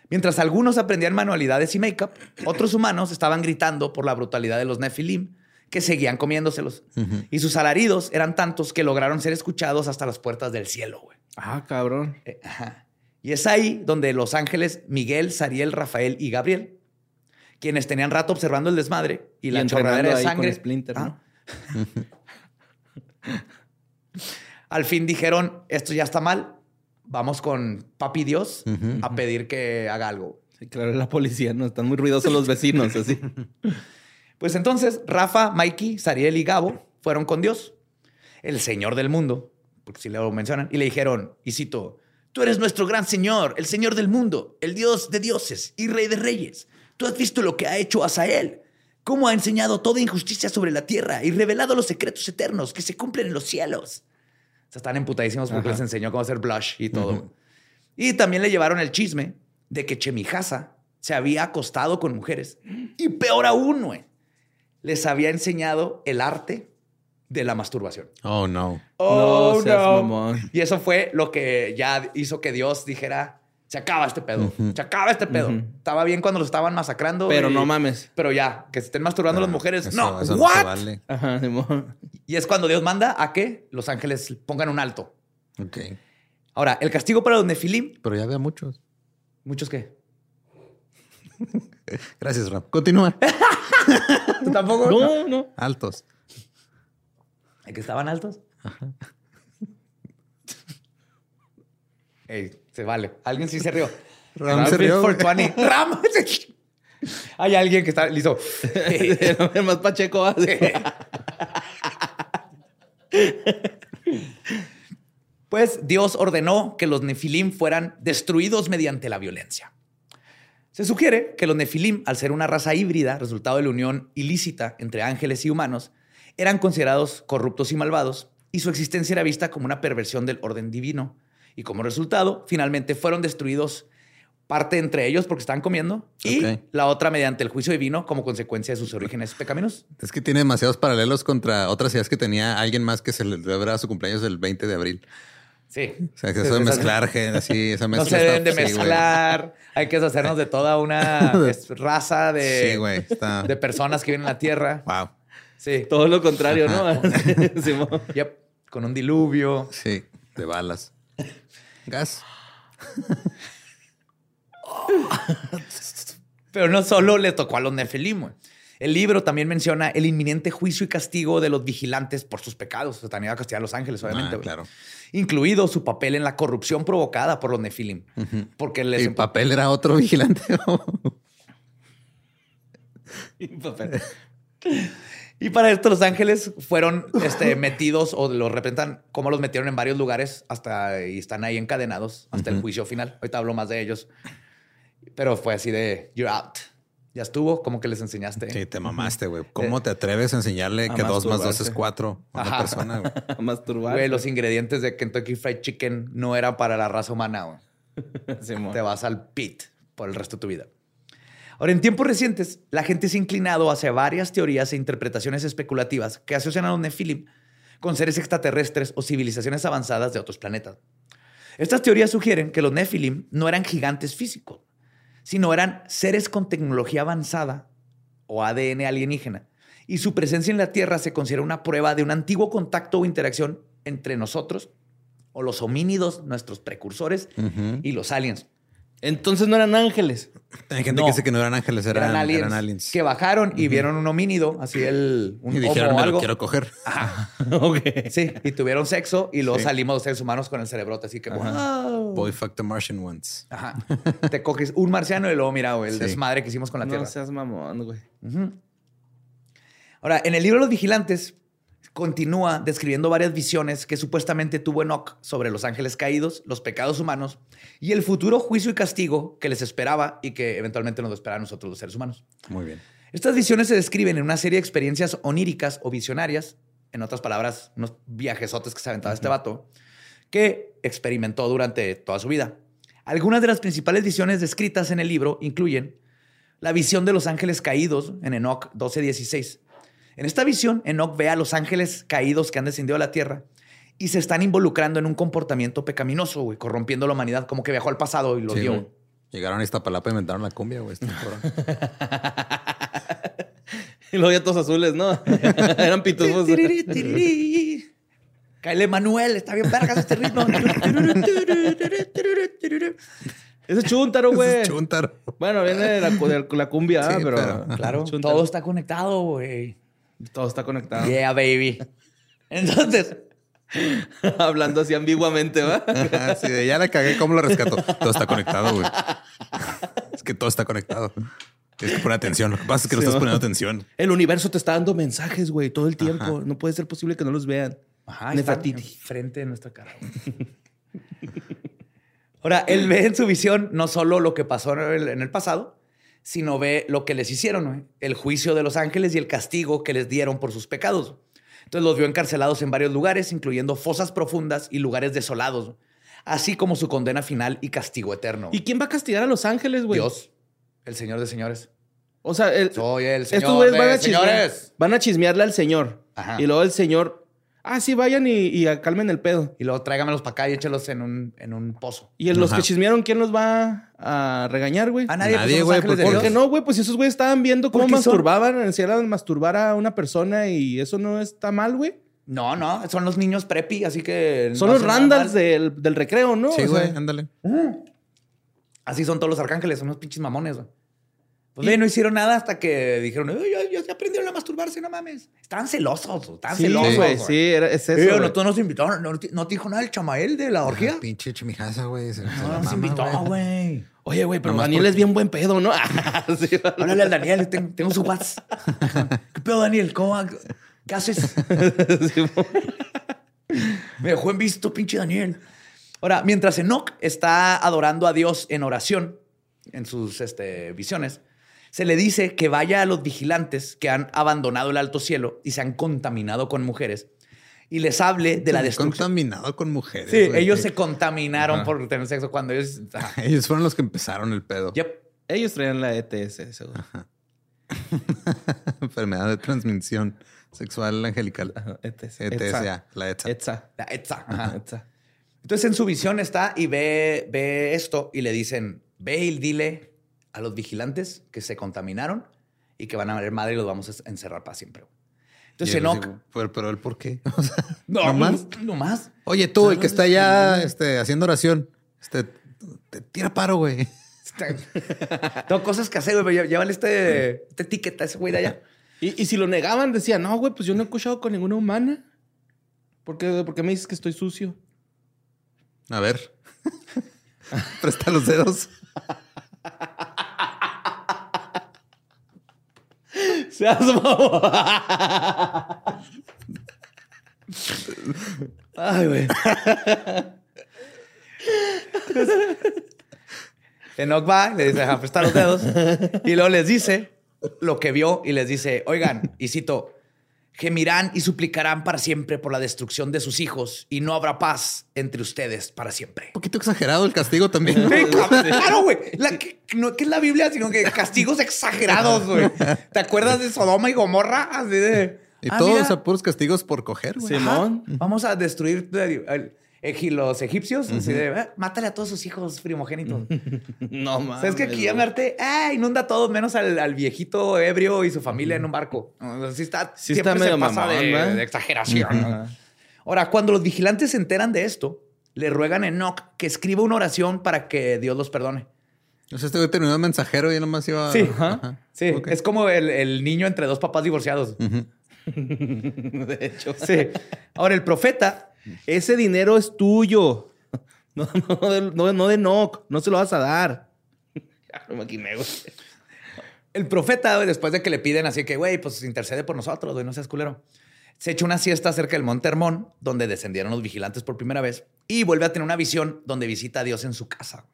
Mientras algunos aprendían manualidades y make-up, otros humanos estaban gritando por la brutalidad de los Nephilim, que seguían comiéndoselos. Y sus alaridos eran tantos que lograron ser escuchados hasta las puertas del cielo, güey. Ah, cabrón. Eh, ajá. Y es ahí donde los ángeles Miguel, Sariel, Rafael y Gabriel, quienes tenían rato observando el desmadre y, la chorradera de ahí con sangre, Splinter, ¿no? Ah. *laughs* al fin dijeron, esto ya está mal, vamos con papi Dios a pedir que haga algo. Sí, claro, la policía, no están muy ruidosos los vecinos, así. *laughs* Pues entonces Rafa, Mikey, Sariel y Gabo fueron con Dios, el Señor del mundo, porque si lo mencionan, y le dijeron, y cito, tú eres nuestro gran Señor, el Señor del mundo, el Dios de dioses y Rey de reyes. Tú has visto lo que ha hecho Asael, cómo ha enseñado toda injusticia sobre la tierra y revelado los secretos eternos que se cumplen en los cielos. O sea, están emputadísimos porque les enseñó cómo hacer blush y todo. Y también le llevaron el chisme de que Chemijasa se había acostado con mujeres. Y peor aún, güey, les había enseñado el arte de la masturbación. Oh, no. Oh, No seas mamón. Y eso fue lo que ya hizo que Dios dijera, se acaba este pedo, se acaba este pedo. Estaba bien cuando lo estaban masacrando. Pero y- no mames. Pero ya, que se estén masturbando las mujeres. Eso- no, eso ¿what? se vale. Ajá. Y es cuando Dios manda a que los ángeles pongan un alto. Ok. Ahora, el castigo para los nefilim, Pero ya había muchos. muchos qué. *laughs* Gracias, Ram. Continúa. *laughs* ¿Tú *laughs* tampoco? No, no. Altos. ¿De que estaban altos? Ey, se vale. Alguien sí se rió. Ram se rió, for güey. 20. Ram. *laughs* Hay alguien que está listo. El *laughs* más pacheco hace. Pues Dios ordenó que los nefilim fueran destruidos mediante la violencia. Se sugiere que los nefilim, al ser una raza híbrida, resultado de la unión ilícita entre ángeles y humanos, eran considerados corruptos y malvados, y su existencia era vista como una perversión del orden divino. Y como resultado, finalmente fueron destruidos parte entre ellos porque estaban comiendo y la otra mediante el juicio divino como consecuencia de sus orígenes pecaminos. Es que tiene demasiados paralelos contra otras ideas que tenía alguien más que se le celebra su cumpleaños el 20 de abril. Sí. O sea, que eso de mezclar, gente, así, esa *laughs* No mezcla. se deben de sí, mezclar. Hay que deshacernos de toda una *laughs* raza de, Sí, güey. Está. de personas que viven en la Tierra. Wow. Sí. Todo lo contrario, ¿no? *laughs* Yep. Con un diluvio. Sí, de balas. Gas. Pero no solo le tocó a los Nefilim. güey. El libro también menciona el inminente juicio y castigo de los vigilantes por sus pecados. O sea, también iba a castigar a los ángeles, obviamente. Ah, claro. Incluido su papel en la corrupción provocada por los Nefilim. Porque les ¿El papel era otro vigilante? *laughs* Y para esto los ángeles fueron este, *laughs* metidos o los representan como los metieron en varios lugares hasta y están ahí encadenados hasta el juicio final. Ahorita hablo más de ellos. Pero fue así de you're out. Ya estuvo, como que les enseñaste. sí, te mamaste, güey. ¿Cómo te atreves a enseñarle A que dos más dos es cuatro a una Ajá. persona? güey? *laughs* A masturbar. Güey, los ingredientes de Kentucky Fried Chicken no eran para la raza humana. güey. *laughs* Te vas al pit por el resto de tu vida. Ahora, en tiempos recientes, la gente se ha inclinado hacia varias teorías e interpretaciones especulativas que asocian a los Nephilim con seres extraterrestres o civilizaciones avanzadas de otros planetas. Estas teorías sugieren que los Nephilim no eran gigantes físicos, sino eran seres con tecnología avanzada o ADN alienígena. Y su presencia en la Tierra se considera una prueba de un antiguo contacto o interacción entre nosotros o los homínidos, nuestros precursores, y los aliens. Entonces no eran ángeles. Hay gente No. que dice que no eran ángeles, eran, eran, aliens, eran aliens. que bajaron y vieron un homínido, así el *laughs* un y dijeron, o me lo quiero coger. *laughs* ok. *laughs* Sí, y tuvieron sexo y luego Sí. salimos los seres humanos con el cerebrote, así que wow. Boy fuck the Martian once. Ajá. Te coges un marciano y luego mira, güey, el Sí. desmadre que hicimos con la No Tierra. seas mamón, güey. Ujú. Ahora, en el libro Los Vigilantes continúa describiendo varias visiones que supuestamente tuvo Enoch sobre los ángeles caídos, los pecados humanos y el futuro juicio y castigo que les esperaba y que eventualmente nos espera a nosotros los seres humanos. Muy bien. Estas visiones se describen en una serie de experiencias oníricas o visionarias, en otras palabras, unos viajesotes que se aventaba este vato, que experimentó durante toda su vida. Algunas de las principales visiones descritas en el libro incluyen la visión de los ángeles caídos en Enoch 12:16. En esta visión, Enoch ve a los ángeles caídos que han descendido a la tierra y se están involucrando en un comportamiento pecaminoso, güey, corrompiendo la humanidad, como que viajó al pasado y lo Sí, dio. güey. Llegaron a Iztapalapa y inventaron la cumbia, güey. este. *laughs* Y luego ya todos azules, ¿no? *laughs* Eran pitufos. Cáele Manuel, está bien vergas este ritmo. Ese es chúntaro, Ese güey. es Chuntaro. Bueno, viene de la, de la cumbia, Sí, pero, pero- Claro, todo está conectado, güey. Todo está conectado. Yeah, baby. Entonces, *laughs* Hablando así ambiguamente, ¿va? Ajá, sí, de ya la cagué, ¿cómo lo rescato? Todo está conectado, güey. Es que todo está conectado. Tienes que poner atención. Lo que pasa es que no Sí, estás poniendo atención. El universo te está dando mensajes, güey, todo el tiempo. No puede ser posible que no los vean. Ajá, Nefertiti. frente de nuestra cara. *laughs* Ahora, él ve en su visión no solo lo que pasó en el, en el pasado, sino ve lo que les hicieron, el juicio de los ángeles y el castigo que les dieron por sus pecados. Entonces los vio encarcelados en varios lugares, incluyendo fosas profundas y lugares desolados, así como su condena final y castigo eterno. ¿Y quién va a castigar a los ángeles, güey? Dios, el Señor de señores. O sea, el- Soy el estos Señor van de chismear. señores. Van a chismearle al señor. Ajá. Y luego el señor. Ah, sí, vayan y, y calmen el pedo. Y luego tráigamelos para acá y échelos en un, en un pozo. Y en los Ajá. que chismearon, ¿quién los va a regañar, güey? A nadie, Nadie, pues, son los güey, ¿Por qué no, güey? Pues esos güeyes estaban viendo cómo masturbaban, encierran masturbar a una persona y eso no está mal, güey. No, no, son los niños preppy, así que. Son no los mal. del, del recreo, ¿no? Sí, O sea, güey, ándale. Así son todos los arcángeles, son unos pinches mamones, güey. Pues no hicieron nada hasta que dijeron, "Ay, ya, ya, ya aprendieron a masturbarse, no mames. Estaban celosos, estaban Sí, celosos. güey, sí, era, es eso. Eh, güey. no, tú nos invitaron, no, te- no te dijo nada el chamael de la orgía. Ah, pinche chimijaza, güey. No, nos mama, invitó, güey. güey. Oye, güey, pero Nomás Daniel porque- es bien buen pedo, ¿no? *laughs* Sí. Háblale al Daniel, tengo, tengo su WhatsApp. *laughs* ¿Qué pedo, Daniel? ¿Cómo? ¿Qué haces? Sí, Me dejó en visto, pinche Daniel. Ahora, mientras Enoch está adorando a Dios en oración, en sus este, visiones, se le dice que vaya a los vigilantes que han abandonado el alto cielo y se han contaminado con mujeres y les hable de la Se destrucción. Contaminado con mujeres. Sí, güey. ellos se contaminaron Ajá. por tener sexo cuando ellos. *laughs* Ellos fueron los que empezaron el pedo. Yep. Ellos traían la ETS, seguro. *laughs* Enfermedad de transmisión sexual angelical. Ajá, ETS. ETSA, la ETSA. ETSA. La. Ajá. ETSA. Entonces en su visión está y ve, ve esto y le dicen, ve y dile a los vigilantes que se contaminaron y que van a ver madre y los vamos a encerrar para siempre. Entonces Enoch... digo, pero, pero el por qué. *laughs* O sea, No, nomás. No más. Oye, tú, el que está allá este, haciendo oración, este, te tira paro, güey. Tengo *laughs* cosas que hacer, güey. pero Llévale este, este ticket a ese güey de allá. Y, y si lo negaban, decían, no, güey, pues yo no he escuchado con ninguna humana. ¿Por qué, por qué me dices que estoy sucio? A ver. *laughs* Presta los dedos. Seas mamón. Ay, güey. Enoch va, le dice, a prestar los dedos. Y luego les dice lo que vio y les dice, oigan, y cito, gemirán y suplicarán para siempre por la destrucción de sus hijos y no habrá paz entre ustedes para siempre. Un poquito exagerado el castigo también. Claro, güey. Que- no que es la Biblia, sino que castigos exagerados, güey. ¿Te acuerdas de Sodoma y Gomorra? Así de... Y ah, todos mira, a puros castigos por coger, güey. Simón. Vamos a destruir el- el- los egipcios. Así de, "Ah, mátale a todos sus hijos primogénitos. *laughs* No mames. ¿Sabes que aquí llamarte? Ah, inunda a todos menos al, al viejito ebrio y su familia en un barco. Así está. Sí siempre está se medio pasa mamón, de, de exageración. Ahora, cuando los vigilantes se enteran de esto, le ruegan a Enoch que escriba una oración para que Dios los perdone. O sea, este güey terminó mensajero y él nomás iba. Sí. Ajá. Sí, es como el, el niño entre dos papás divorciados. *laughs* De hecho. Sí. Ahora, el profeta Ese dinero es tuyo. *laughs* No, no, de, no, no de Noc. No se lo vas a dar. *laughs* Ya no me güey. El profeta, güey, después de que le piden así que, güey, pues intercede por nosotros, güey, no seas culero. Se echa una siesta cerca del Monte Hermón, donde descendieron los vigilantes por primera vez, y vuelve a tener una visión donde visita a Dios en su casa.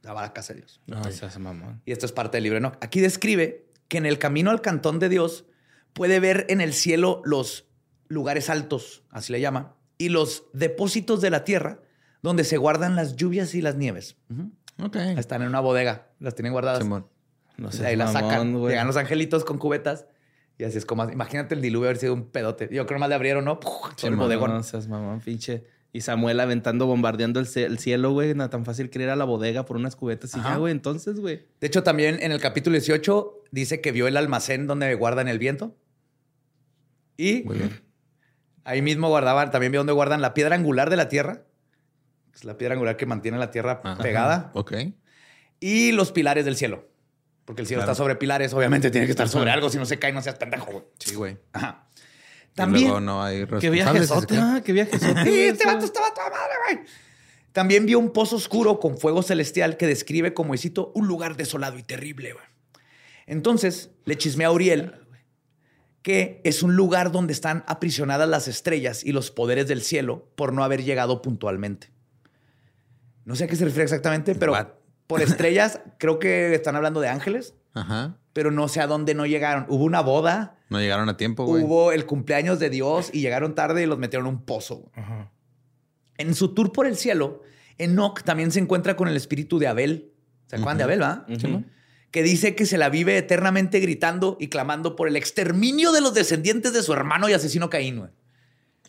La va a la casa de Dios. No, seas mamón. Y esto es parte del libro de Enoch. Aquí describe que en el camino al cantón de Dios puede ver en el cielo los lugares altos, así le llama, y los depósitos de la tierra donde se guardan las lluvias y las nieves. Ujú. Ok. Están en una bodega, las tienen guardadas. Simón. No seas ahí la sacan. güey. Llegan los angelitos con cubetas Y así es como, imagínate el diluvio haber sido un pedote. Yo creo más le abrieron, ¿no? Todo el bodegón. No seas mamón, pinche. Y Samuel aventando, bombardeando el cielo, güey. No tan fácil que ir a la bodega por unas cubetas y Ajá. ya, güey. Entonces, güey. De hecho, también en el capítulo 18 dice que vio el almacén donde guardan el viento. Y Muy bien. Ahí mismo guardaban, también vio donde guardan la piedra angular de la tierra. que Es la piedra angular que mantiene la tierra Ajá. pegada. Ok. Y los pilares del cielo. Porque el cielo Claro. está sobre pilares, obviamente tiene que estar sobre algo, si no se cae, no seas pendejo, güey. Sí, güey. Ajá. Y También. luego no hay Qué responsables. viaje si se cae. ah, qué viaje *laughs* Sí, este vato estaba toda madre, güey. También vio un pozo oscuro con fuego celestial que describe como, y cito, un lugar desolado y terrible, güey. Entonces le chismé a Uriel que es un lugar donde están aprisionadas las estrellas y los poderes del cielo por no haber llegado puntualmente. No sé a qué se refiere exactamente, pero What? por estrellas *laughs* creo que están hablando de ángeles, Ajá. pero no sé a dónde no llegaron. Hubo una boda, No llegaron a tiempo, güey. hubo el cumpleaños de Dios y llegaron tarde y los metieron en un pozo. güey. Ajá. En su tour por el cielo, Enoch también se encuentra con el espíritu de Abel. ¿Se acuerdan de Abel, va? Ujú. Que dice que se la vive eternamente gritando y clamando por el exterminio de los descendientes de su hermano y asesino Caín. güey.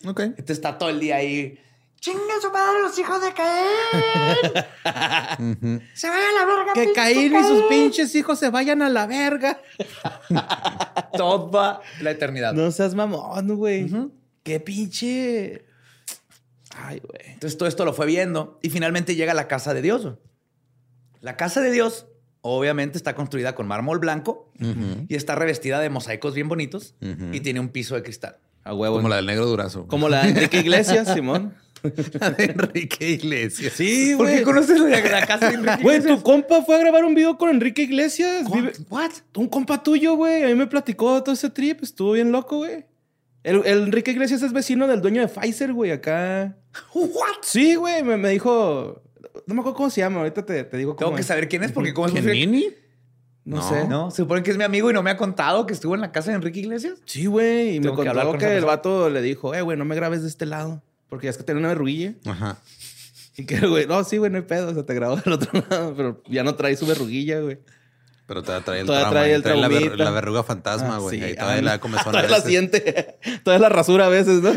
Ok. Este está todo el día ahí. ¡Chinga su madre los hijos de Caín! *laughs* ¡Se vayan a la verga! Que Caín y sus pinches hijos se vayan a la verga. *laughs* Toda la eternidad. No seas mamón, güey. Qué pinche. Ay, güey. Entonces todo esto lo fue viendo y finalmente llega a la casa de Dios. güey. La casa de Dios obviamente está construida con mármol blanco y está revestida de mosaicos bien bonitos y tiene un piso de cristal. A huevo. Como la del negro durazo. Como la de Enrique Iglesias, Simón. *laughs* la de Enrique Iglesias. Sí, ¿Por güey. qué conoces la, la casa de Enrique Güey, Iglesias? tu compa fue a grabar un video con Enrique Iglesias. ¿What? Un compa tuyo, güey. A mí me platicó todo ese trip. Estuvo bien loco, güey. El, el Enrique Iglesias es vecino del dueño de Pfizer, güey, acá. *laughs* ¿What? Sí, güey. Me, me dijo. No me acuerdo cómo se llama. Ahorita te, te digo cómo. Tengo que es. saber quién es porque como es posible- ¿Kenini? No, No. sé. No, se supone que es mi amigo y no me ha contado que estuvo en la casa de Enrique Iglesias. Sí, güey. Y me que contó con que, el vato le dijo, eh, güey, no me grabes de este lado. Porque ya es que tenía una verruguilla. Ajá. Y que, güey, no, sí, güey, no hay pedo. O sea, te grabó del otro *laughs* lado. Pero ya no trae su verruguilla, güey. Pero todavía trae el Todavía trauma. trae el trae la, ver- traumita. la verruga fantasma, Ah, güey. sí. Ahí todavía Ah, la comezón *laughs* a Todavía la siente. *laughs* Todavía la rasura a veces, ¿no?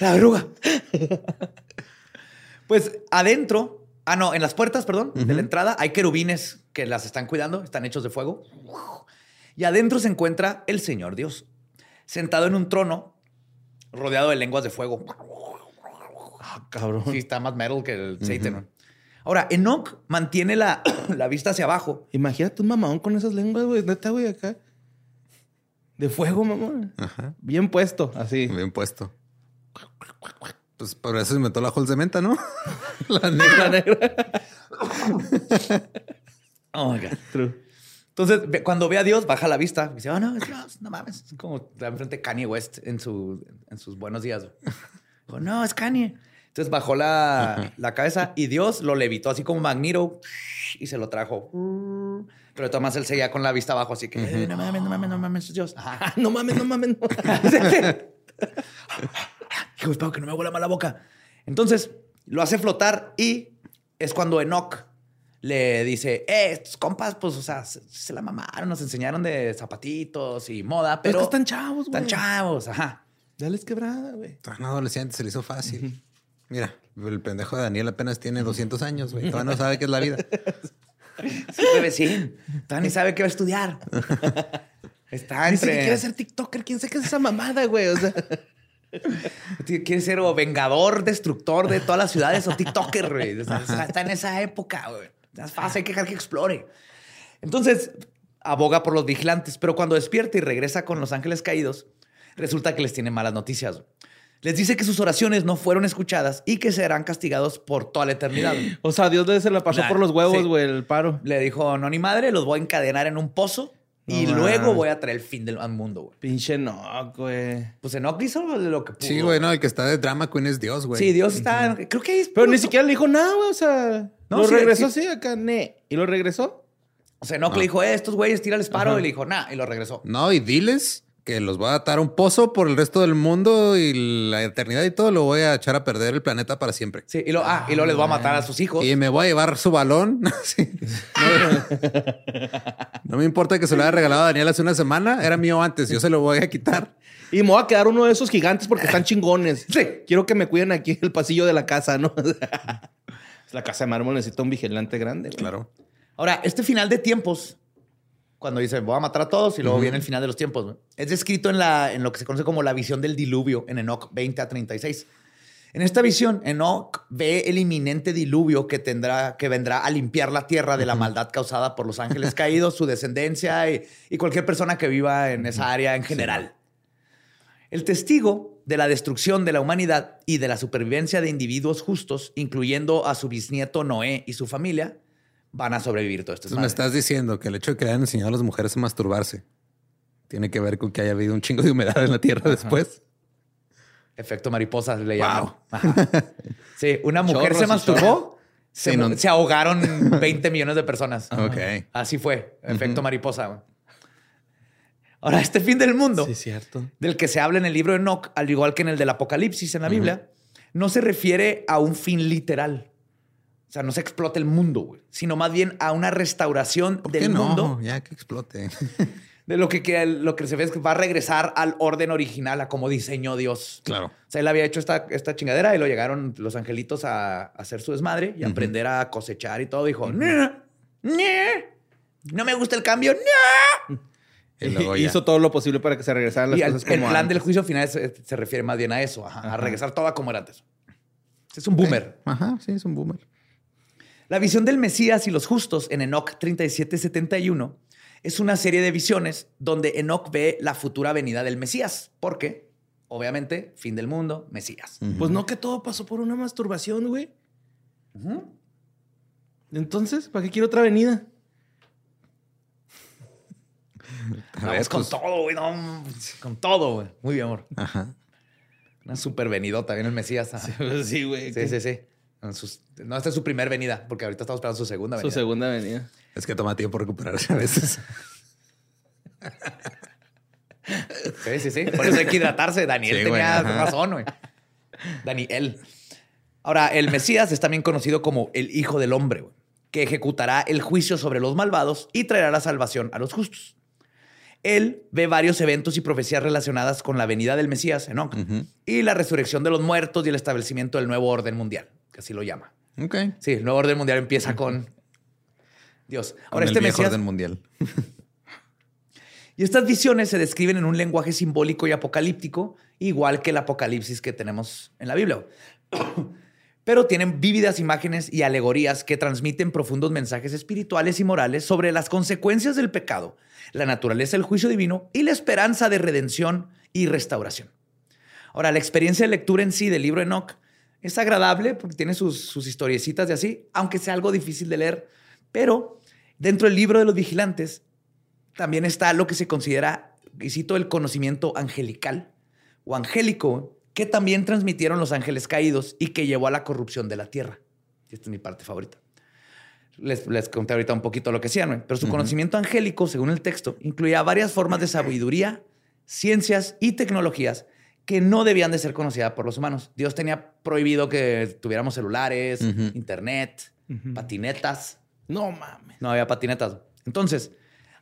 La verruga. Pues adentro, ah, no, en las puertas, perdón, de la entrada hay querubines que las están cuidando, están hechos de fuego. Y adentro se encuentra el Señor Dios, sentado en un trono rodeado de lenguas de fuego. Ah, cabrón. Sí, está más metal que el Satan. Ahora, Enoch mantiene la, *coughs* la vista hacia abajo. Imagínate un mamadón con esas lenguas, güey. Neta, güey, acá. De fuego, mamón. Ajá. Bien puesto, así. Bien puesto. Pues por eso se inventó la Halls de menta, ¿no? *laughs* la negra. *laughs* Oh my God. True. Entonces, cuando ve a Dios, baja la vista. Y dice, oh, no, es Dios, no mames. Es como enfrente Kanye West en, su, en sus buenos días. Dijo, no, es Kanye. Entonces bajó la, la cabeza y Dios lo levitó así como Magneto y se lo trajo. Pero maneras él seguía con la vista abajo, así que "Eh, no mames, no mames, no mames, es Dios. Ajá. Ah, *laughs* no mames, no mames. Espero que no me huela mal la boca. Entonces lo hace flotar y es cuando Enoch le dice, eh, estos compas, pues, o sea, se, se la mamaron, nos enseñaron de zapatitos y moda, Pero pero es que están chavos, güey. están chavos, ajá. Dales quebrada, güey. Tan adolescente, se le hizo fácil. Mira, el pendejo de Daniel apenas tiene 200 años, güey. Todavía no *laughs* sabe qué es la vida. Sí, bebecín. Todavía ni sabe qué va a estudiar. *laughs* Está Dice que entre... quiere ser TikToker. ¿Quién sabe qué es esa mamada, güey? O sea, Quiere ser o vengador, destructor de todas las ciudades o TikToker, güey. Está, en esa época, güey. Es fácil, hay que dejar que explore. Entonces, aboga por los vigilantes, pero cuando despierta y regresa con los ángeles caídos, resulta que les tiene malas noticias. Les dice que sus oraciones no fueron escuchadas y que serán castigados por toda la eternidad. o sea, Dios se la pasó Nah, por los huevos, sí. güey, el paro. Le dijo, no, ni madre, los voy a encadenar en un pozo y No luego voy a traer el fin del mundo, güey. Pinche no, güey. Pues Enoch hizo lo que pudo. Sí, güey, no, el que está de drama queen es Dios, güey. Sí, Dios está... Creo que es... Pero ni siquiera le dijo nada, güey. O sea, No, lo sí, regresó sí. así acá, ne. ¿Y lo regresó? O sea, Enoch le dijo, eh, estos güeyes, tírales paro. Y le dijo, nah, y lo regresó. No, y diles que los voy a atar a un pozo por el resto del mundo y la eternidad y todo, lo voy a echar a perder el planeta para siempre. Sí, y, lo, ah, y luego les voy a matar a sus hijos. Y me voy a llevar su balón. *laughs* Sí. No me importa que se lo haya regalado a Daniel hace una semana. Era mío antes. Yo se lo voy a quitar. Y me voy a quedar uno de esos gigantes porque están chingones. Sí. Quiero que me cuiden aquí en el pasillo de la casa, ¿no? *laughs* la casa de mármol necesita un vigilante grande. güey. Claro. Ahora, este final de tiempos, cuando dice voy a matar a todos y luego viene el final de los tiempos, es descrito en, la, en lo que se conoce como la visión del diluvio en Enoch 20 a 36. En esta visión, Enoch ve el inminente diluvio que tendrá, que vendrá a limpiar la tierra de la maldad causada por los ángeles *laughs* caídos, su descendencia y, y cualquier persona que viva en esa área en general. El testigo de la destrucción de la humanidad y de la supervivencia de individuos justos, incluyendo a su bisnieto Noé y su familia, van a sobrevivir todo esto. Entonces me estás diciendo que el hecho de que le hayan enseñado a las mujeres a masturbarse tiene que ver con que haya habido un chingo de humedad en la tierra después. Efecto mariposa le Wow. llaman. *laughs* Sí, una mujer Chorros se masturbó, se, Sí, no- se ahogaron *laughs* 20 millones de personas. Ok. Así fue, efecto mariposa. Ahora, este fin del mundo, Sí, cierto. del que se habla en el libro de Enoch, al igual que en el del Apocalipsis en la Biblia, no se refiere a un fin literal. O sea, no se explota el mundo, güey, sino más bien a una restauración ¿Por del qué no? mundo Ya que explote. *laughs* de lo que, que- lo que se ve es que va a regresar al orden original, a como diseñó Dios. Claro. O sea, él había hecho esta, esta chingadera y lo llegaron los angelitos a, a hacer su desmadre y a aprender a cosechar y todo. Dijo, "No, no, no me gusta el cambio, no. Y. *laughs* Hizo todo lo posible para que se regresaran las Y el, cosas el como plan del juicio final se, se refiere más bien a eso, ajá, a regresar todo como era antes. Es un boomer. Ajá, sí, es un boomer. La visión del Mesías y los justos en Enoch 3771 es una serie de visiones donde Enoch ve la futura venida del Mesías. Porque, obviamente, fin del mundo, Mesías. Pues no que todo pasó por una masturbación, güey. Entonces, ¿para qué quiero otra avenida? A ver, con pues, todo, güey. no, con todo, güey. Muy bien, amor. Ajá. Una super venidota, viene el Mesías. ajá. *laughs* Sí, güey. Sí, sí, sí. Sus- no, esta es su primer venida, porque ahorita estamos esperando su segunda Su venida. segunda avenida. Es que toma tiempo recuperarse a veces. *laughs* Sí, sí, sí. Por eso hay que hidratarse. Daniel Sí, tenía razón, güey. Daniel. Ahora, el Mesías es también conocido como el Hijo del Hombre, güey, que ejecutará el juicio sobre los malvados y traerá la salvación a los justos. Él ve varios eventos y profecías relacionadas con la venida del Mesías, Enoch, y la resurrección de los muertos y el establecimiento del nuevo orden mundial, que así lo llama. Ok. Sí, el nuevo orden mundial empieza con Dios. Con Ahora, el este viejo Mesías orden mundial. *laughs* y estas visiones se describen en un lenguaje simbólico y apocalíptico, igual que el apocalipsis que tenemos en la Biblia. *coughs* Pero tienen vívidas imágenes y alegorías que transmiten profundos mensajes espirituales y morales sobre las consecuencias del pecado, la naturaleza del juicio divino y la esperanza de redención y restauración. Ahora, la experiencia de lectura en sí del libro Enoch es agradable porque tiene sus, sus historiecitas de así, aunque sea algo difícil de leer. Pero dentro del libro de los vigilantes también está lo que se considera, y cito, el conocimiento angelical o angélico, que también transmitieron los ángeles caídos y que llevó a la corrupción de la tierra. Esta es mi parte favorita. Les, les conté ahorita un poquito lo que hacían, ¿no? pero su conocimiento angélico, según el texto, incluía varias formas de sabiduría, ciencias y tecnologías que no debían de ser conocidas por los humanos. Dios tenía prohibido que tuviéramos celulares, internet, patinetas. No mames. No había patinetas. Entonces,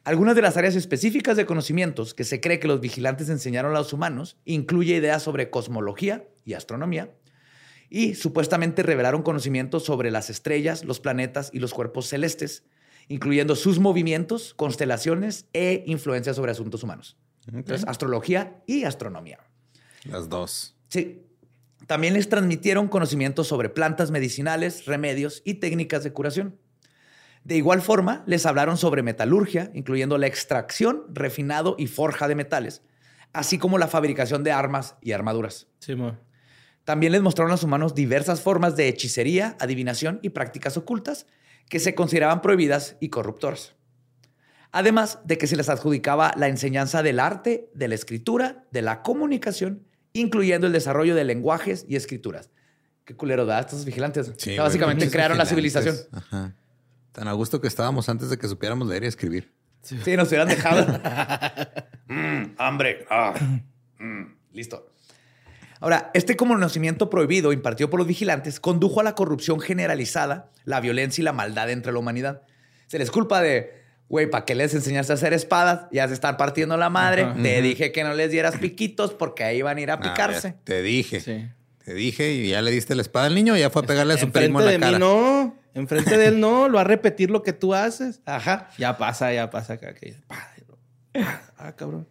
algunas de las áreas específicas de conocimientos que se cree que los vigilantes enseñaron a los humanos incluye ideas sobre cosmología y astronomía y supuestamente revelaron conocimientos sobre las estrellas, los planetas y los cuerpos celestes, incluyendo sus movimientos, constelaciones e influencias sobre asuntos humanos. Entonces, astrología y astronomía. Las dos. Sí. También les transmitieron conocimientos sobre plantas medicinales, remedios y técnicas de curación. De igual forma, les hablaron sobre metalurgia, incluyendo la extracción, refinado y forja de metales, así como la fabricación de armas y armaduras. Sí, mo. También les mostraron a los humanos diversas formas de hechicería, adivinación y prácticas ocultas que se consideraban prohibidas y corruptoras. Además de que se les adjudicaba la enseñanza del arte, de la escritura, de la comunicación, incluyendo el desarrollo de lenguajes y escrituras. Qué culero da estos vigilantes. O sea, básicamente güey, crearon la civilización. Ajá. Tan a gusto que estábamos antes de que supiéramos leer y escribir. Sí, nos hubieran dejado. *laughs* Mm, hambre. Ah. Mm, listo. Ahora, este conocimiento prohibido impartido por los vigilantes condujo a la corrupción generalizada, la violencia y la maldad entre la humanidad. Se les culpa de güey, ¿para qué les enseñaste a hacer espadas? Ya se están partiendo la madre. Ajá. Te dije que no les dieras piquitos porque ahí van a ir a Ah, picarse. te dije. Sí. Te dije y ya le diste la espada al niño y ya fue a pegarle a su primo en de la mí cara. no. Enfrente de él no. Lo va a repetir lo que tú haces. Ajá. Ya pasa, ya pasa acá. que- pa, Ah, cabrón.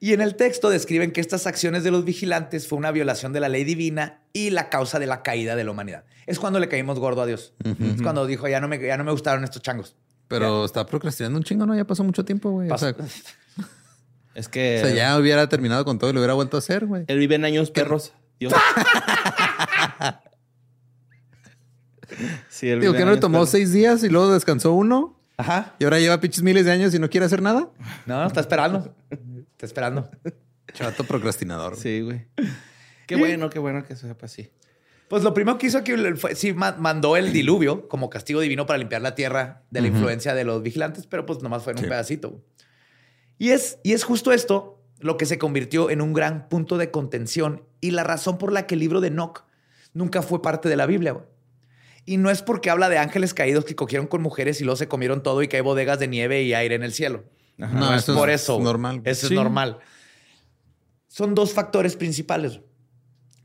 Y en el texto describen que estas acciones de los vigilantes fue una violación de la ley divina y la causa de la caída de la humanidad. Es cuando le caímos gordo a Dios. Es cuando dijo, ya no me, ya no me gustaron estos changos. Pero está procrastinando un chingo, ¿no? Ya pasó mucho tiempo, güey. O sea, Pasó- *laughs* Es que o sea, ya hubiera terminado con todo y lo hubiera vuelto a hacer, güey. él vive en años perros. Dios. *laughs* sí, él Digo, vive que no le tomó perros. seis días y luego descansó uno Ajá. y ahora lleva pinches miles de años y no quiere hacer nada. No, está esperando. Está esperando. Chato procrastinador. güey. Sí, güey. Qué bueno, qué bueno que sepa así. Pues lo primero que hizo aquí fue, sí, ma- mandó el diluvio como castigo divino para limpiar la tierra de la influencia de los vigilantes, pero pues nomás fue en un pedacito. Y es, y es justo esto lo que se convirtió en un gran punto de contención y la razón por la que el libro de Enoch nunca fue parte de la Biblia. Y no es porque habla de ángeles caídos que cogieron con mujeres y luego se comieron todo y que hay bodegas de nieve y aire en el cielo. Ajá. No, No, es por es eso. normal. Eso Sí. es normal. Son dos factores principales.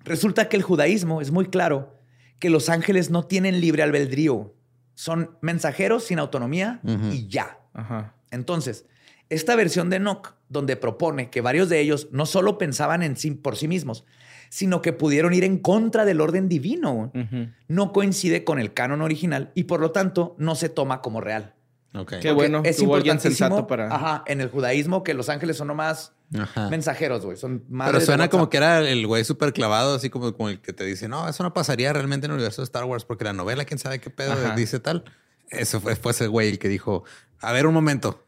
Resulta que el judaísmo es muy claro que los ángeles no tienen libre albedrío. Son mensajeros sin autonomía y ya. Ajá. Entonces, esta versión de Enoch, donde propone que varios de ellos no solo pensaban en sí por sí mismos, sino que pudieron ir en contra del orden divino, no coincide con el canon original y por lo tanto no se toma como real. Qué Porque bueno, es importantísimo, sensato para- Ajá, en el judaísmo que los ángeles son nomás Ajá. mensajeros, güey. Son Pero madres de suena como que era el güey súper clavado, así como, como el que te dice, no, eso no pasaría realmente en el universo de Star Wars, porque la novela, quién sabe qué pedo Ajá. dice tal. Eso fue, fue ese güey el que dijo, a ver un momento,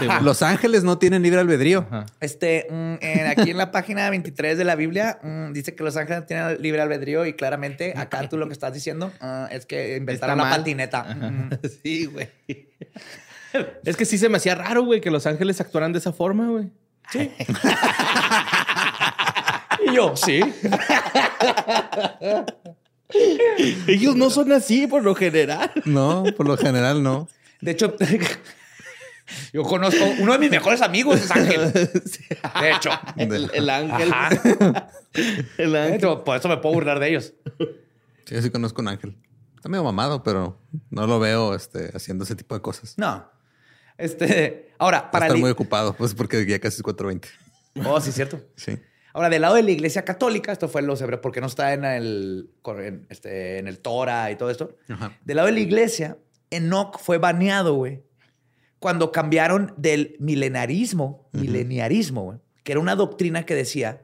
Sí, los ángeles no tienen libre albedrío. Ajá. Este, mm, en- aquí en la página 23 de la Biblia mm, dice que los ángeles tienen libre albedrío y claramente acá tú lo que estás diciendo ah, es que inventaron la patineta. Mm. *laughs* Sí, güey. Es que sí se me hacía raro, güey, que los ángeles actuaran de esa forma, güey. Sí. *laughs* y yo, sí. Ellos no son así por lo general. No, por lo general no. De hecho, *laughs* yo conozco uno de mis mejores amigos es Ángel. De hecho. El, el ángel. Ajá. El De ángel. hecho, por eso me puedo burlar de ellos. Sí, yo sí conozco a un ángel. Está medio mamado, pero no lo veo este, haciendo ese tipo de cosas. No. Este, *laughs* ahora, para li- muy ocupado, pues porque ya casi es 4.20. Oh, sí, cierto. *laughs* Sí. Ahora, del lado de la iglesia católica, esto fue los hebreos, porque no está en el, en, este, en el Torah y todo esto. Ajá. Del lado de la iglesia, Enoch fue baneado, güey, cuando cambiaron del milenarismo, mileniarismo, güey, que era una doctrina que decía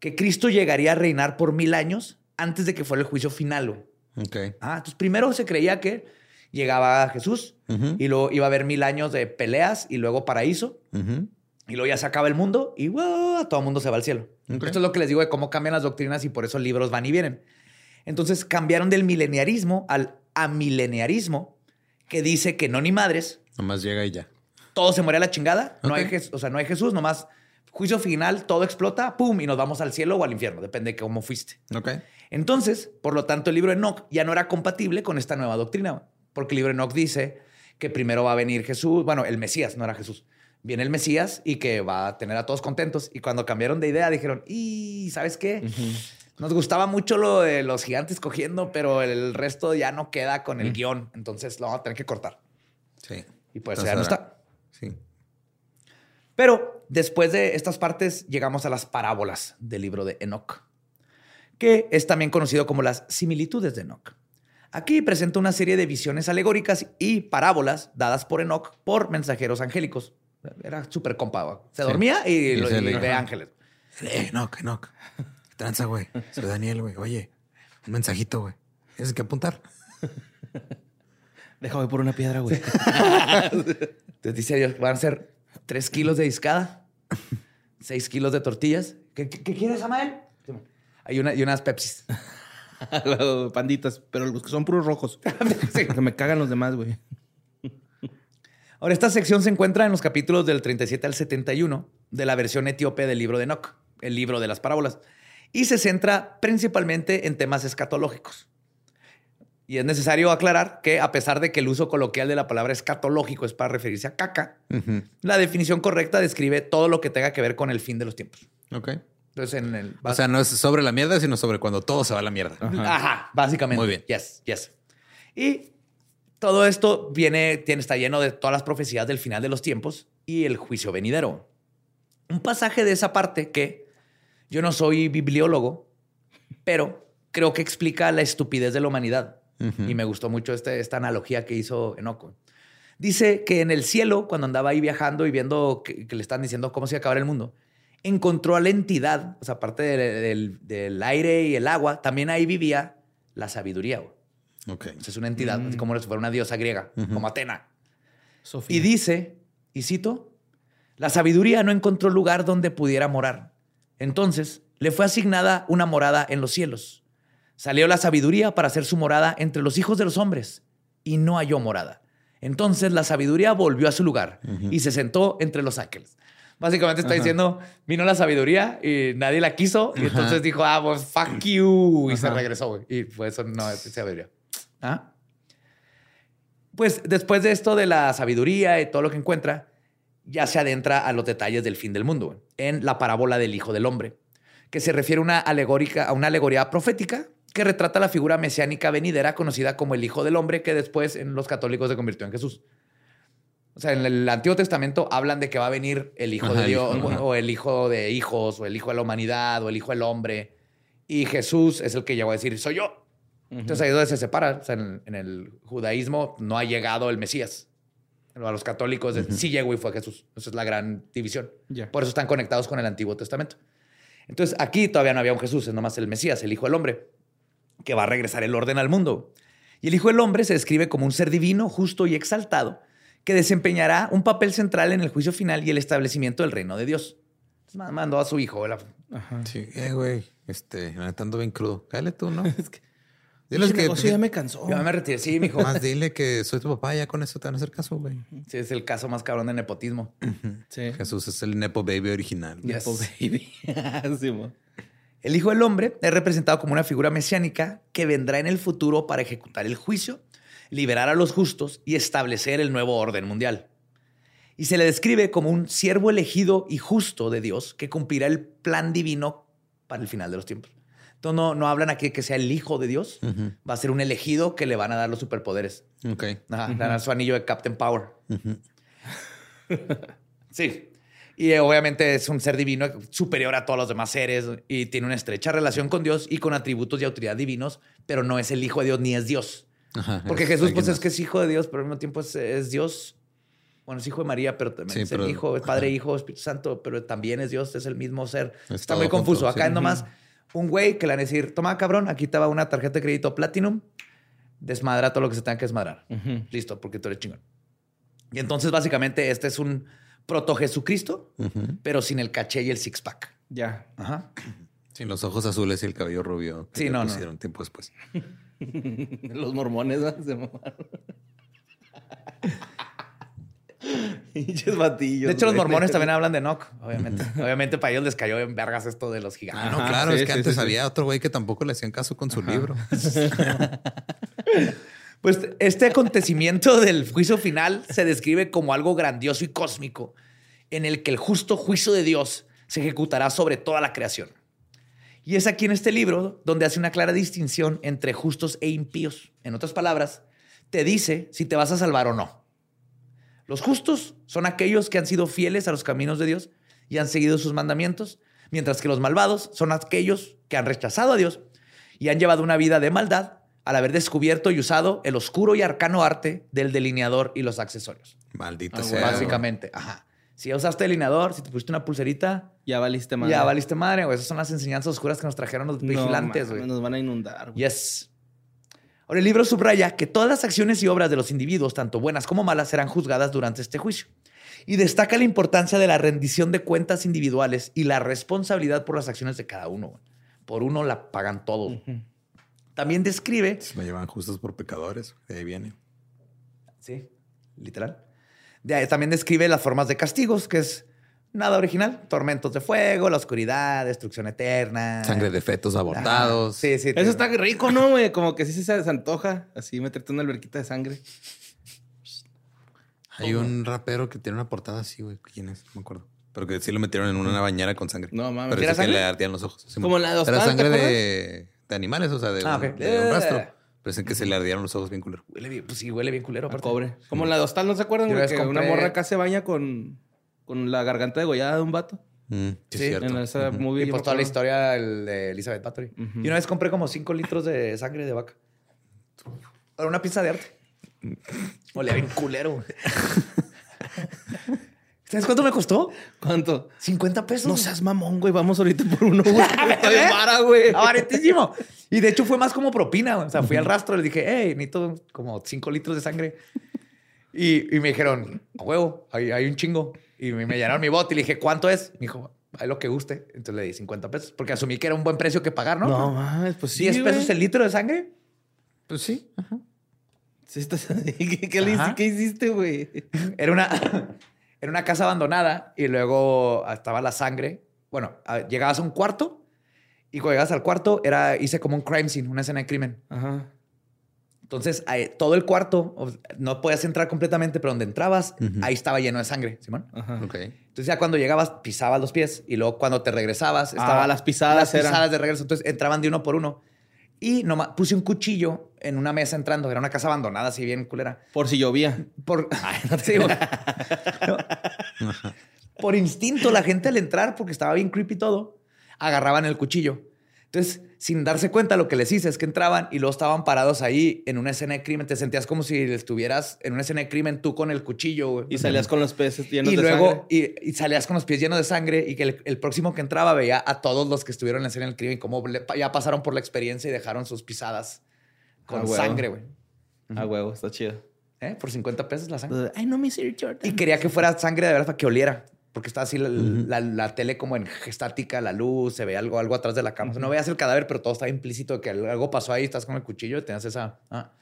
que Cristo llegaría a reinar por mil años antes de que fuera el juicio final, güey. Ok. Ah, entonces primero se creía que llegaba Jesús y luego iba a haber mil años de peleas y luego paraíso. Y luego ya se acaba el mundo y ¡wow! todo el mundo se va al cielo. Esto es lo que les digo de cómo cambian las doctrinas y por eso libros van y vienen. Entonces cambiaron del mileniarismo al amileniarismo, que dice que no ni madres, Nomás llega y ya. todo se muere a la chingada, no hay o sea, no hay Jesús, nomás juicio final, todo explota, pum, y nos vamos al cielo o al infierno, depende de cómo fuiste. Entonces, por lo tanto, el libro de Enoch ya no era compatible con esta nueva doctrina, porque el libro de Enoch dice que primero va a venir Jesús, bueno, el Mesías, no era Jesús. Viene el Mesías y que va a tener a todos contentos. Y cuando cambiaron de idea, dijeron, y ¿sabes qué? Nos gustaba mucho lo de los gigantes cogiendo, pero el resto ya no queda con el guion. Entonces lo vamos a tener que cortar. Sí. Y pues Entonces ya no está. Sí. Pero después de estas partes llegamos a las parábolas del libro de Enoch, que es también conocido como las similitudes de Enoch. Aquí presenta una serie de visiones alegóricas y parábolas dadas por Enoch por mensajeros angélicos. Era súper compa. güey. Se Sí. dormía y, Y lo- y le- ve ángeles. Eh, Enoch, Enoch. ¿Qué tranza, güey? Soy Daniel, güey. Oye, un mensajito, güey. Tienes que apuntar. Déjame por una piedra, güey. *laughs* Entonces dice Dios que van a ser tres kilos de discada, seis kilos de tortillas. ¿Qué, qué- qué quieres, Amael? Hay una, y unas Pepsis. *laughs* Panditas, pero los que son puros rojos. *laughs* Sí. Que me cagan los demás, güey. *laughs* Ahora, esta sección se encuentra en los capítulos del 37 al 71 de la versión etíope del libro de Enoch, el libro de las parábolas, y se centra principalmente en temas escatológicos. Y es necesario aclarar que a pesar de que el uso coloquial de la palabra escatológico es para referirse a caca, la definición correcta describe todo lo que tenga que ver con el fin de los tiempos. Ok. Entonces, en el... O sea, no es sobre la mierda, sino sobre cuando todo se va a la mierda. Ajá, básicamente. Muy bien. Yes, yes. Y todo esto viene, tiene, está lleno de todas las profecías del final de los tiempos y el juicio venidero. Un pasaje de esa parte que yo no soy bibliólogo, pero creo que explica la estupidez de la humanidad. Y me gustó mucho este, esta analogía que hizo Enoco. Dice que en el cielo, cuando andaba ahí viajando y viendo que, que le están diciendo cómo se iba a acabar el mundo, encontró a la entidad, o sea, aparte de- del, del aire y el agua, también ahí vivía la sabiduría. güey. Ok. O sea, es una entidad, así como si fuera una diosa griega, como Atena. Sofía. Y dice, y cito, la sabiduría no encontró lugar donde pudiera morar. Entonces le fue asignada una morada en los cielos. Salió la sabiduría para hacer su morada entre los hijos de los hombres y no halló morada. Entonces la sabiduría volvió a su lugar y se sentó entre los ángeles. Básicamente está diciendo, vino la sabiduría y nadie la quiso y entonces dijo, ah, pues fuck you y se regresó. güey. Y fue eso, no es sabiduría. ¿Ah? Pues después de esto de la sabiduría y todo lo que encuentra, ya se adentra a los detalles del fin del mundo, güey, en la parábola del Hijo del Hombre, que se refiere una, alegórica, a una alegoría profética que retrata la figura mesiánica venidera conocida como el Hijo del Hombre, que después en los católicos se convirtió en Jesús. O sea, en el Antiguo Testamento hablan de que va a venir el Hijo Ajá, de Dios, hijo, o- el Hijo de hijos, o el Hijo de la humanidad, o el Hijo del Hombre. Y Jesús es el que llegó a decir, soy yo. Entonces ahí es donde se separa. O sea, en, en el judaísmo no ha llegado el Mesías. A los católicos es, sí llegó y fue Jesús. Esa es la gran división. Por eso están conectados con el Antiguo Testamento. Entonces aquí todavía no había un Jesús, es nomás el Mesías, el Hijo del Hombre, que va a regresar el orden al mundo. Y el Hijo del Hombre se describe como un ser divino, justo y exaltado, que desempeñará un papel central en el juicio final y el establecimiento del reino de Dios. Entonces, ma- mandó a su hijo. ¿verdad? Ajá. Sí, eh, güey. Este, la ando bien crudo. Cállate tú, ¿no? *laughs* Es que, negocio ya me cansó. Yo me retiré. Sí, mijo. Más dile que soy tu papá, ya con eso te van a hacer caso, güey. Sí, es el caso más cabrón de nepotismo. Sí. Jesús es el Nepo Baby original. Yes. Nepo baby. *laughs* Sí. El Hijo del Hombre es representado como una figura mesiánica que vendrá en el futuro para ejecutar el juicio, liberar a los justos y establecer el nuevo orden mundial. Y se le describe como un siervo elegido y justo de Dios que cumplirá el plan divino para el final de los tiempos. Entonces no, no hablan aquí de que sea el Hijo de Dios, va a ser un elegido que le van a dar los superpoderes. Ok. Ajá, Le van a dar su anillo de Captain Power. *laughs* sí. Y eh, obviamente es un ser divino superior a todos los demás seres y tiene una estrecha relación con Dios y con atributos y autoridad divinos, pero no es el hijo de Dios ni es Dios. Ajá, Porque es Jesús, pues es que es hijo de Dios, pero al mismo tiempo es, es Dios. Bueno, es hijo de María, pero también Sí, es pero- el hijo, es Padre, ajá. Hijo, Espíritu Santo, pero también es Dios, es el mismo ser. Es Está muy confuso. junto, Acá sí. es nomás un güey que le van a decir, toma cabrón, aquí te va una tarjeta de crédito Platinum, desmadra todo lo que se tenga que desmadrar. Listo, porque tú eres chingón. Y entonces, básicamente, este es un proto Jesucristo, pero sin el caché y el six pack. Ya. Ajá. Sin los ojos azules y el cabello rubio. que Sí, no, no. pusieron tiempo después. *laughs* *laughs* Los mormones ¿no? se mamaron. *laughs* Pinches batillos. De hecho, los mormones también hablan de Enoch, obviamente. *laughs* obviamente, para ellos les cayó en vergas esto de los gigantes. Ah, no, claro, sí, es que sí, antes sí, había otro güey que tampoco le hacían caso con su libro. Pues este acontecimiento del juicio final se describe como algo grandioso y cósmico, en el que el justo juicio de Dios se ejecutará sobre toda la creación. Y es aquí en este libro donde hace una clara distinción entre justos e impíos. En otras palabras, te dice si te vas a salvar o no. Los justos son aquellos que han sido fieles a los caminos de Dios y han seguido sus mandamientos, mientras que los malvados son aquellos que han rechazado a Dios y han llevado una vida de maldad al haber descubierto y usado el oscuro y arcano arte del delineador y los accesorios. Maldita Ah, sea. Básicamente, ajá. Si ya usaste delineador, si te pusiste una pulserita, Ya valiste madre. ya valiste madre, güey. Esas son las enseñanzas oscuras que nos trajeron los No, vigilantes, güey. Nos van a inundar. güey. Yes. Ahora, el libro subraya que todas las acciones y obras de los individuos, tanto buenas como malas, serán juzgadas durante este juicio. Y destaca la importancia de la rendición de cuentas individuales y la responsabilidad por las acciones de cada uno. güey. Por uno la pagan todos. También describe Me llevan justos por pecadores. De ahí viene. Sí, literal. De ahí también describe las formas de castigos, que es Nada original. Tormentos de fuego, la oscuridad, destrucción eterna. Sangre de fetos abortados. Ah, sí, sí. Eso está rico, ¿no, güey? Como que sí se desantoja. Así meterte una alberquita de sangre. Hay un rapero que tiene una portada así, güey. ¿Quién es? No me acuerdo. Pero que sí lo metieron en una bañera con sangre. No, mames. Pero ¿Era dice que sangre? le ardían los ojos. Sí, Como la de Era Hostal, ¿te sangre de, de animales, o sea, de, Ah, un- ok. de un rastro. Pero dicen que se le ardieron los ojos bien culero. Huele bien, pues sí, huele bien culero. A aparte. cobre. Como la de Hostal, ¿no se acuerdan, Yo güey? una Que una morra acá se baña con, con la garganta degollada de un vato. Mm, sí, Sí, es cierto. En esa movie. Y yo pues toda la historia el de Elizabeth Bathory. Ujú. Y una vez compré como 5 litros de sangre de vaca. Para una pizza de arte. Olía bien culero. *laughs* ¿Sabes cuánto me costó? ¿Cuánto? 50 pesos. No seas mamón, güey. Vamos ahorita por uno, güey. *laughs* Vara, güey. Baratísimo. Y de hecho fue más como propina. O sea, fui al rastro y les dije, hey, necesito como 5 litros de sangre. Y, y me dijeron, a huevo, hay, hay un chingo. Y me, me llenaron mi bote y le dije, ¿cuánto es? Me dijo, hay lo que guste. Entonces le di 50 pesos porque asumí que era un buen precio que pagar, ¿no? No, mames, pues sí. 10 pesos güey. el litro de sangre. Pues sí. ajá. *laughs* ¿Qué, qué le Ajá. qué hiciste, güey? Era una, era una casa abandonada y luego estaba la sangre. Bueno, a- llegabas a un cuarto y cuando llegabas al cuarto era, hice como un crime scene, una escena de crimen. Ajá. Entonces, todo el cuarto, no podías entrar completamente, pero donde entrabas, Ujú. ahí estaba lleno de sangre, Simón. Ajá. Ok. Entonces, ya cuando llegabas, pisabas los pies y luego cuando te regresabas, estaba Ah, las pisadas las eran. pisadas de regreso. Entonces, entraban de uno por uno. Y nomás puse un cuchillo en una mesa entrando. Era una casa abandonada, así bien culera. Por si llovía. Por, *laughs* güey. No. Por instinto, la gente al entrar, porque estaba bien creepy todo, agarraban el cuchillo. Entonces, sin darse cuenta, lo que les hice es que entraban y luego estaban parados ahí en una escena de crimen. Te sentías como si estuvieras en una escena de crimen tú con el cuchillo. güey. Y salías con los peces llenos Y de luego sangre. y, y salías con los pies llenos de sangre y que el, el próximo que entraba veía a todos los que estuvieron en la escena del crimen como le- ya pasaron por la experiencia y dejaron sus pisadas con Ah, sangre, güey. Ah, huevo, está chido. ¿Eh? Por 50 pesos la sangre. Ay, no, mi Sir Jordan. Y quería que fuera sangre de verdad para que oliera. Porque estaba así la, la- la tele como en estática, la luz, se ve algo, algo atrás de la cama. O sea, no veías el cadáver, pero todo estaba implícito de que algo pasó ahí, estás con el cuchillo y tenías esa... ah,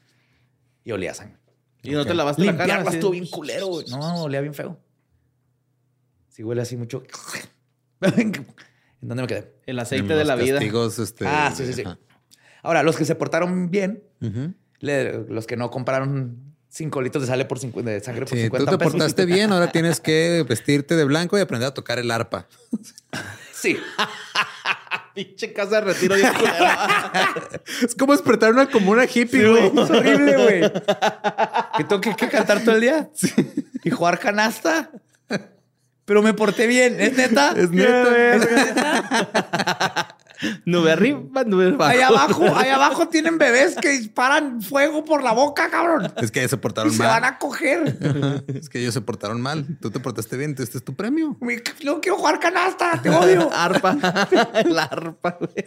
y olía sangre. Y no te lavaste la cara. Limpiarla así? estuvo bien culero, güey. No, olía bien feo. Sí huele así mucho. *laughs* ¿En dónde me quedé? El aceite En de la vida. testigos, este, Ah, sí, sí, sí. ajá. Ahora, los que se portaron bien, le- los que no compraron 5 litros de sale por 50 de sangre por Sí, tú 50 te pesos. portaste bien, ahora tienes que vestirte de blanco y aprender a tocar el arpa. *laughs* Sí. *laughs* Pinche casa de retiro culera. *laughs* Es como despertar una como una hippie, güey. Es horrible, güey. Que tengo que, que cantar todo el día y jugar canasta. Pero me porté bien. ¿Es neta? Es neta. ¿Es neta? Nube *laughs* arriba, nube abajo. Ahí abajo, ahí abajo tienen bebés que disparan fuego por la boca, cabrón. Es que ellos se Y portaron se van mal. a coger. Es que ellos se portaron mal. Tú te portaste bien, este es tu premio. No quiero jugar canasta, te odio. *laughs* arpa. *laughs* la arpa, güey.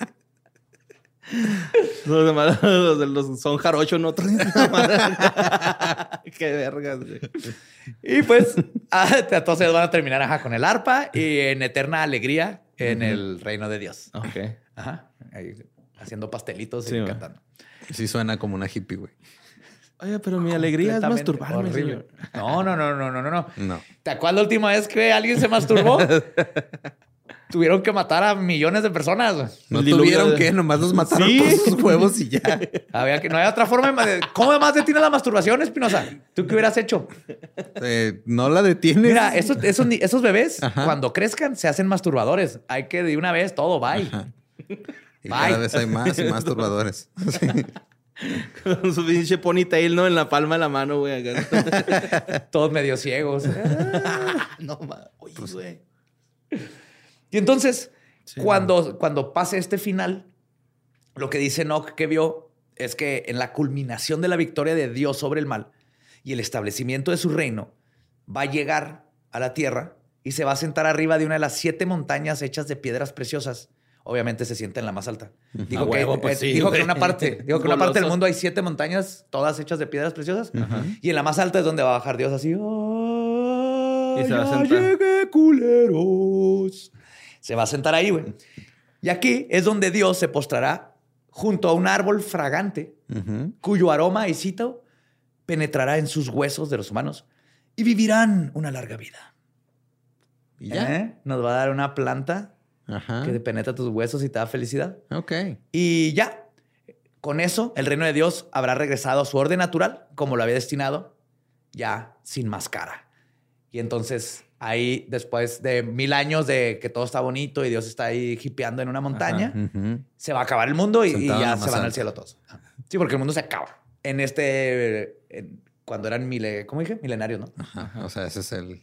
Los demás los, de los son jarocho, no Qué vergas, güey. Y pues, ah, entonces van a terminar ajá, con el arpa y en eterna alegría en el reino de Dios. Ok. Ajá. Ahí, haciendo pastelitos Sí, y cantando. Sí suena como una hippie, güey. Oye, pero mi alegría es masturbarme, horrible. señor. No, no, no, no, no, no, no. ¿Te acuerdas la última vez que alguien se masturbó? *laughs* Tuvieron que matar a millones de personas. No tuvieron de- que, nomás los mataron Sí. por sus huevos y ya. *laughs* Había que no hay otra forma de ¿Cómo más detiene la masturbación, Espinosa? ¿Tú qué hubieras hecho? Eh, no la detienes. Mira, esos, esos, ni- esos bebés, Ajá. cuando crezcan, se hacen masturbadores. Hay que de una vez todo, bye. Ajá. Y Bye. cada vez hay más y más turbadores. Sí. *laughs* Con su pinche ponytail, ¿no? En la palma de la mano, güey. *laughs* Todos medio ciegos. *laughs* no, ma. Oye, güey. Y entonces, cuando, cuando pase este final, lo que dice Enoch que vio es que en la culminación de la victoria de Dios sobre el mal y el establecimiento de su reino, va a llegar a la tierra y se va a sentar arriba de una de las siete montañas hechas de piedras preciosas. Obviamente se sienta en la más alta. Dijo, que, huevo, pues eh, sí, dijo que güey. *laughs* en una parte, dijo que una parte del mundo hay siete montañas, todas hechas de piedras preciosas. Y en la más alta es donde va a bajar Dios así. Y se va a "Ay, ya sentar. llegué, culeros. Se va a sentar ahí, güey. Y aquí es donde Dios se postrará junto a un árbol fragante cuyo aroma, y cito, penetrará en sus huesos de los humanos y vivirán una larga vida. Y ya. ¿Eh? Nos va a dar una planta Ajá. que penetra tus huesos y te da felicidad. Ok. Y ya, con eso, el reino de Dios habrá regresado a su orden natural, como lo había destinado, ya sin máscara. Y entonces, ahí, después de mil años de que todo está bonito y Dios está ahí hipeando en una montaña, se va a acabar el mundo y, ya se van al cielo todos. Sí, porque el mundo se acaba. En este, en- cuando eran mile, ¿cómo dije? Milenarios, ¿no? Ajá. O sea, ese es el.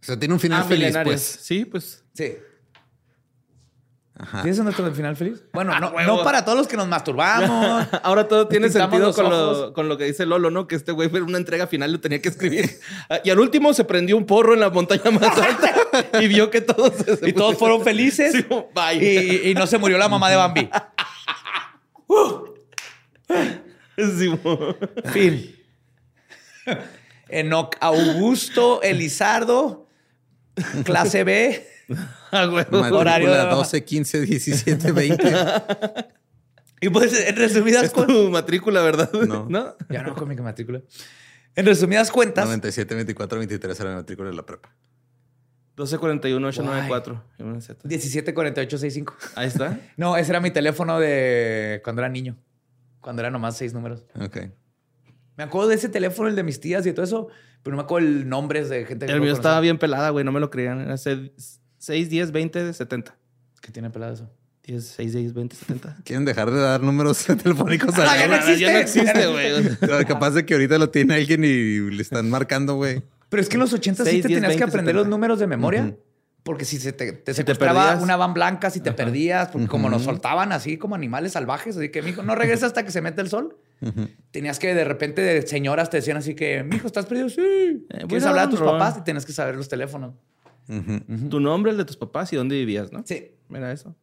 O sea, tiene un final Ah, feliz, milenarios. pues. Sí, pues. Sí. Ajá. ¿Sí es nuestro el final feliz? Bueno, no, huevo. no para todos los que nos masturbamos. *laughs* Ahora todo tiene sentido con lo, con lo que dice Lolo, ¿no? Que este güey fue una entrega final, lo tenía que escribir. Ah, y al último se prendió un porro en la montaña más alta y vio que todos se- se y todos fueron felices. *laughs* Sí, bye. y, y no se murió la mamá de Bambi. *laughs* Sí, mo. Fin. Enoc Augusto Elizardo, clase B. *laughs* Matrícula Horario de- 12, 15, 17, 20. Y pues, en resumidas Es cuentas. tu matrícula, ¿verdad? *laughs* No. Ya no con mi matrícula. En resumidas cuentas, 97, 24, 23 era la matrícula de la prepa. 1241 894. Y una Z. 174865. Ahí está. *laughs* No, ese era mi teléfono de cuando era niño. Cuando eran nomás seis números. Ok. Me acuerdo de ese teléfono, el de mis tías y todo eso, pero no me acuerdo el nombre de gente que El no mío conocía. estaba bien pelada, güey. No me lo creían. Era 6, 10, 20, 70. ¿Qué tiene pelado eso? 10, 6, 10, 20, 70. ¿Quieren dejar de dar números *laughs* telefónicos Ah, a ya no existe. Ya no existe, güey. *laughs* Capaz de que ahorita lo tiene alguien y le están marcando, güey. Pero es que en los 80 sí te tenías que 20, aprender 70. los números de memoria. Ujú. Porque si se te, te Si te una van blanca, si te perdías, porque como nos soltaban así como animales salvajes, así que, mijo, no regresa hasta que se mete el sol. Ujú. Tenías que de repente de señoras te decían así que, mijo, ¿estás perdido? Sí. voy ¿Quieres hablar a tus papás? Y tienes que saber los teléfonos. Tu nombre, el de tus papás y dónde vivías, ¿no? Sí, Mira eso.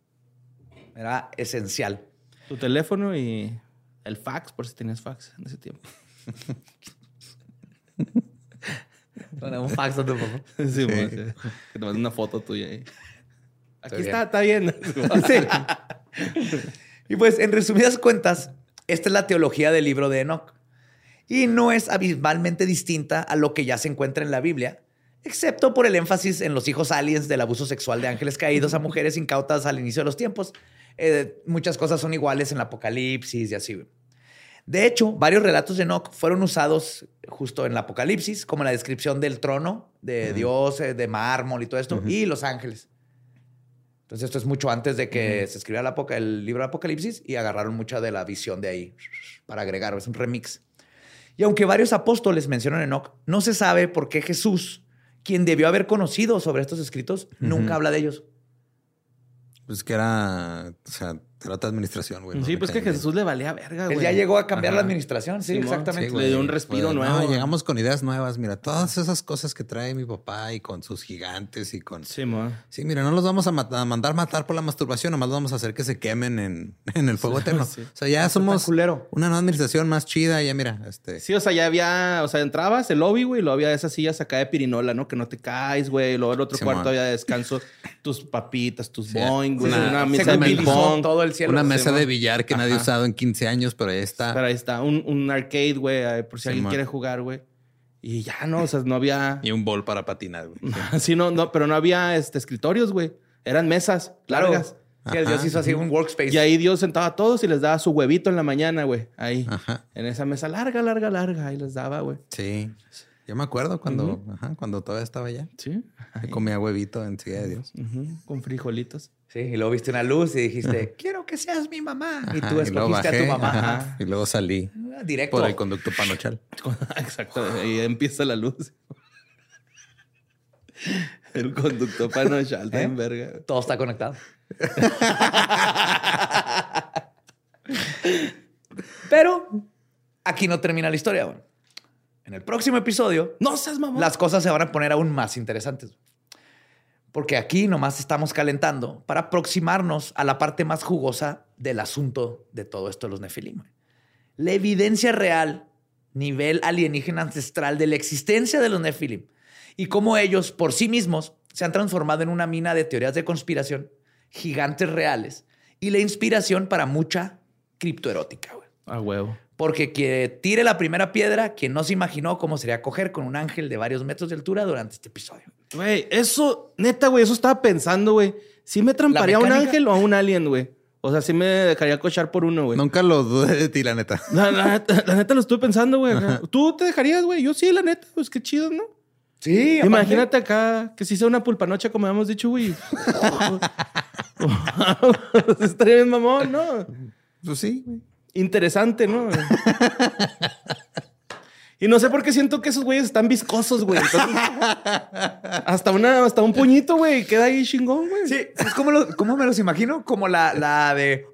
era esencial. Tu teléfono y el fax, por si tenías fax en ese tiempo. un fax a tu papá. *laughs* Sí, sí. Que te mande una foto tuya ahí. Aquí Está está, está bien. *laughs* Sí. Y pues, en resumidas cuentas, esta es la teología del libro de Enoch. Y no es abismalmente distinta a lo que ya se encuentra en la Biblia, excepto por el énfasis en los hijos aliens del abuso sexual de ángeles caídos a mujeres incautas al inicio de los tiempos. Eh, muchas cosas son iguales en el Apocalipsis y así. De hecho, varios relatos de Enoch fueron usados justo en el Apocalipsis, como la descripción del trono de Dios, eh, de mármol y todo esto, y los ángeles. Entonces, esto es mucho antes de que se escribiera el, libro de Apocalipsis y agarraron mucha de la visión de ahí para agregar, es un remix. Y aunque varios apóstoles mencionan Enoch, no se sabe por qué Jesús, quien debió haber conocido sobre estos escritos, nunca habla de ellos. Pues que era, o sea, era otra administración, güey. sí, pues que Jesús le valía verga, Él güey. ya llegó a cambiar la administración, sí, exactamente. sí, le dio un respiro nuevo. No, llegamos con ideas nuevas. Mira, todas esas cosas que trae mi papá y con sus gigantes y con. Sí, mo. Sí, mira, no los vamos a, mat- a mandar matar por la masturbación, nomás los vamos a hacer que se quemen en, *laughs* en el fuego eterno. sí. O sea, ya somos culero. una nueva administración más chida. Ya mira, este. Sí, o sea, ya había, o sea, entrabas el lobby, güey, y luego había esas sillas acá de pirinola, ¿no? Que no te caes, güey. Luego el otro cuarto había descanso, tus papitas, tus Sí, boing, güey. una- mesa de civilizó ping pong. todo el cielo. una mesa de billar que nadie ha Ajá. usado en 15 años, pero ahí está. Pero ahí está, un, un arcade, güey, eh, por si alguien Simón. quiere jugar, güey. Y ya no, o sea, no había. Y un bol para patinar, güey. *laughs* Sí, no, no, pero no había este, escritorios, güey. Eran mesas Claro. largas. Que Dios Ajá. hizo así un workspace. Y ahí Dios sentaba a todos y les daba su huevito en la mañana, güey. Ahí. Ajá. En esa mesa larga, larga, larga. Ahí les daba, güey. Sí. Yo me acuerdo cuando, ajá, cuando todavía estaba allá. Sí. Que comía huevito en Ciudad de Dios. Con frijolitos. Sí, y luego viste una luz y dijiste, *laughs* quiero que seas mi mamá. y tú escogiste a tu bajé, mamá. ajá, y luego salí Ah, Directo. por el conducto panochal. *laughs* Exacto. Ahí empieza la luz. *laughs* El conductor panochal, ¿Eh? en verga. Todo está conectado. Pero aquí no termina la historia. güey. En el próximo episodio, No seas mamón. las cosas se van a poner aún más interesantes. Porque aquí nomás estamos calentando para aproximarnos a la parte más jugosa del asunto de todo esto de los Nefilim. La evidencia real, nivel alienígena ancestral de la existencia de los Nefilim y cómo ellos por sí mismos se han transformado en una mina de teorías de conspiración, gigantes reales y la inspiración para mucha criptoerótica. A huevo. Porque que tire la primera piedra, quien no se imaginó cómo sería coger con un ángel de varios metros de altura durante este episodio. Güey, eso, neta, güey, eso estaba pensando, güey. ¿Sí me tramparía a un ángel o a un alien, güey? O sea, sí me dejaría cochar por uno, güey. Nunca lo dudé de ti, la neta. *laughs* La, la neta, la neta lo estuve pensando, güey. Tú te dejarías, güey. Yo sí, la neta. Pues qué chido, ¿no? Sí, Imagínate acá que si sea una pulpanocha, como habíamos dicho, güey. *laughs* *laughs* Estaría bien mamón, ¿no? Pues sí, güey. Interesante, ¿no? Y no sé por qué siento que esos güeyes están viscosos, güey. Entonces, hasta, una, hasta un puñito, güey. Queda ahí chingón, güey. Sí, ¿sabes cómo, lo- cómo me los imagino? Como la, la de...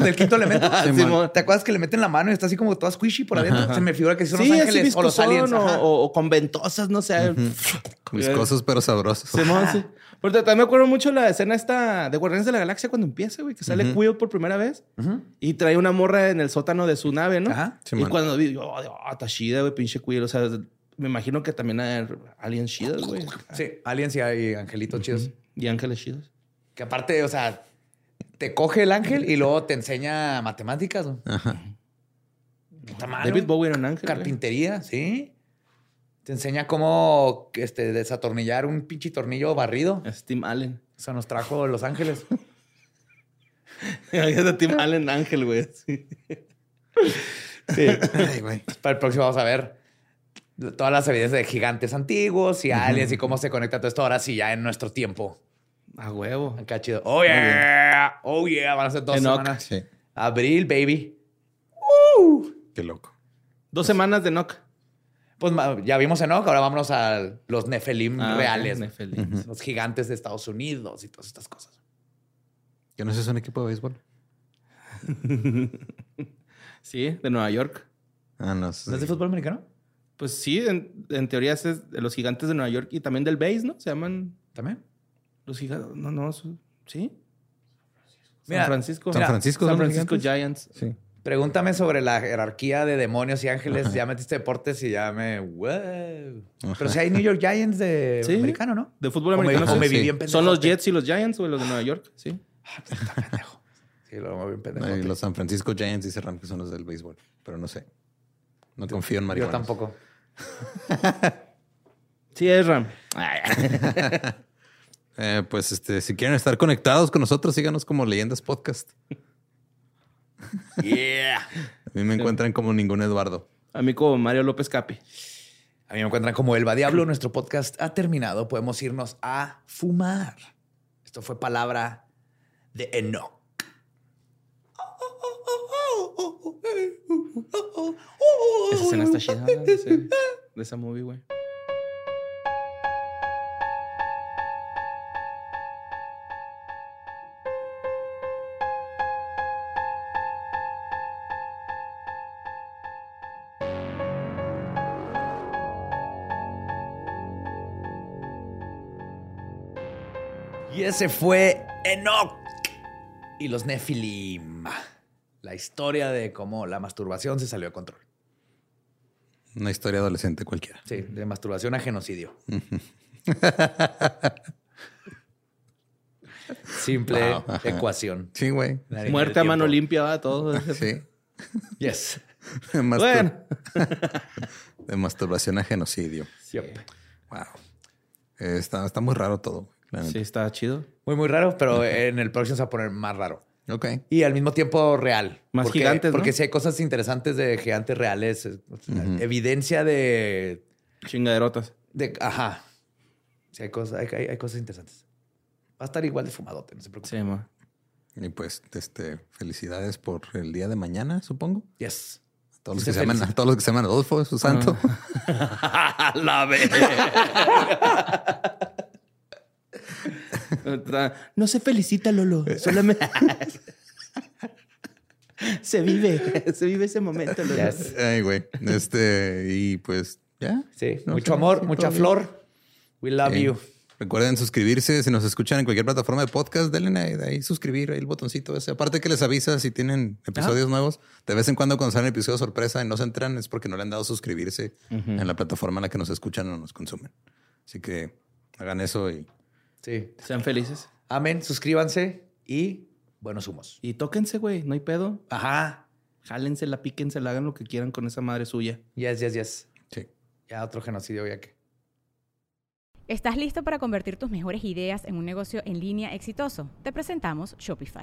del quinto elemento. *laughs* ¿Te acuerdas que le meten la mano y está así como toda squishy por adentro? Se me figura que son Sí, los ángeles o los aliens. o, o- con ventosas, no sé. Viscosos pero sabrosos. Simón, sí. *laughs* Pero también me acuerdo mucho la escena esta de Guardianes de la Galaxia cuando empieza, güey, que sale Quill por primera vez y trae una morra en el sótano de su nave, ¿no? Ajá. y cuando vi, yo, ah, está chida, güey, pinche Quill. O sea, me imagino que también hay aliens chidos, güey. Sí, aliens y, y angelitos chidos. Y ángeles chidos. Que aparte, o sea, te coge el ángel y luego te enseña matemáticas. ¿no? Ajá. Está mal, David. Bowie era un ángel. güey. Carpintería, sí. Te enseña cómo este, desatornillar un pinche tornillo barrido. Es Tim Allen. Eso nos trajo Los Ángeles. *laughs* es de Tim Allen ángel, güey. Sí. Ay, güey. Para el próximo vamos a ver todas las evidencias de gigantes antiguos y aliens y cómo se conecta todo esto ahora sí ya en nuestro tiempo. A huevo. Acá chido. Oh yeah. Oh yeah. Van a ser dos Enoch. semanas. Sí. Abril, baby. Qué loco. Dos semanas de Nock. Pues ya vimos Enoch, ahora vámonos a los Nefelim Ah, reales. Nefelim. Los gigantes de Estados Unidos y todas estas cosas. Que no sé, es un equipo de béisbol. *laughs* Sí, de Nueva York. Ah, no. ¿No es de fútbol americano? Pues sí, en, en teoría es de los gigantes de Nueva York y también del base, ¿no? Se llaman ¿También? los gigantes. No, no, sí. Mira, San Francisco. San Francisco San son los Francisco. Giants. Sí. Pregúntame sobre la jerarquía de demonios y ángeles. Ya metiste deportes y ya me... Wow. Pero si hay New York Giants de Sí. americano, ¿no? De fútbol O me- americano. o sí. me sí. bien Son los. Jets y los Giants, güey, los de Nueva York. Sí. Está pendejo. Sí, lo bien pendejo. Los San Francisco Giants dice Ram que son los del béisbol, pero no sé. No confío en Yo marihuana. tampoco. *laughs* Sí, es Ram. *laughs* Eh, pues este, si quieren estar conectados con nosotros, síganos como Leyendas Podcast. Yeah. A mí me encuentran como ningún Eduardo. A mí como Mario López Capi. A mí me encuentran como Elba Diablo. Nuestro podcast ha terminado. Podemos irnos a fumar. Esto fue palabra de Enoch. Esa escena está chida de, ese- de esa movie, güey. Y ese fue Enoch y los Nefilim. La historia de cómo la masturbación se salió de control. Una historia adolescente cualquiera. Sí, de masturbación a genocidio. *laughs* Simple Wow, ecuación. Sí, güey. Muerte a mano limpia, va todo. *laughs* Sí. Yes. *laughs* De, Bueno. de masturbación a genocidio. Yep. Wow. Eh, está, está muy raro todo. Sí, está chido. Muy, muy raro, pero en el próximo se va a poner más raro. Ok. Y al mismo tiempo real. Más Porque- gigantes, ¿no? Porque si hay cosas interesantes de gigantes reales. o sea, Evidencia de, Chingaderotas. de... Ajá. Sí, hay cosas, hay, hay- hay cosas interesantes. Va a estar igual de fumadote, no se preocupe. Sí, ma. Y pues, este, felicidades por el día de mañana, supongo. Yes. A todos los que se llaman, a todos los que se llaman Adolfo, su santo. *laughs* La vez. *laughs* No se felicita, Lolo. Solamente. *laughs* se vive. Se vive ese momento, Lolo. Yes. Ay, güey. Este, y pues, ya. Sí, No mucho sé, amor, sí, mucha todo bien. flor. We love you. Recuerden suscribirse. Si nos escuchan en cualquier plataforma de podcast, denle ahí, ahí suscribir, ahí el botoncito ese. Aparte que les avisa si tienen episodios nuevos. De vez en cuando cuando salen episodios sorpresa y no se enteran es porque no le han dado suscribirse en la plataforma en la que nos escuchan o nos consumen. Así que hagan eso y Sí. Sean felices. Amén. Suscríbanse y buenos humos. Y tóquense, güey. No hay pedo. Ajá. Jálensela, píquensela, hagan lo que quieran con esa madre suya. Yes, yes, yes. sí. Ya otro genocidio, ya que. ¿Estás listo para convertir tus mejores ideas en un negocio en línea exitoso? Te presentamos Shopify.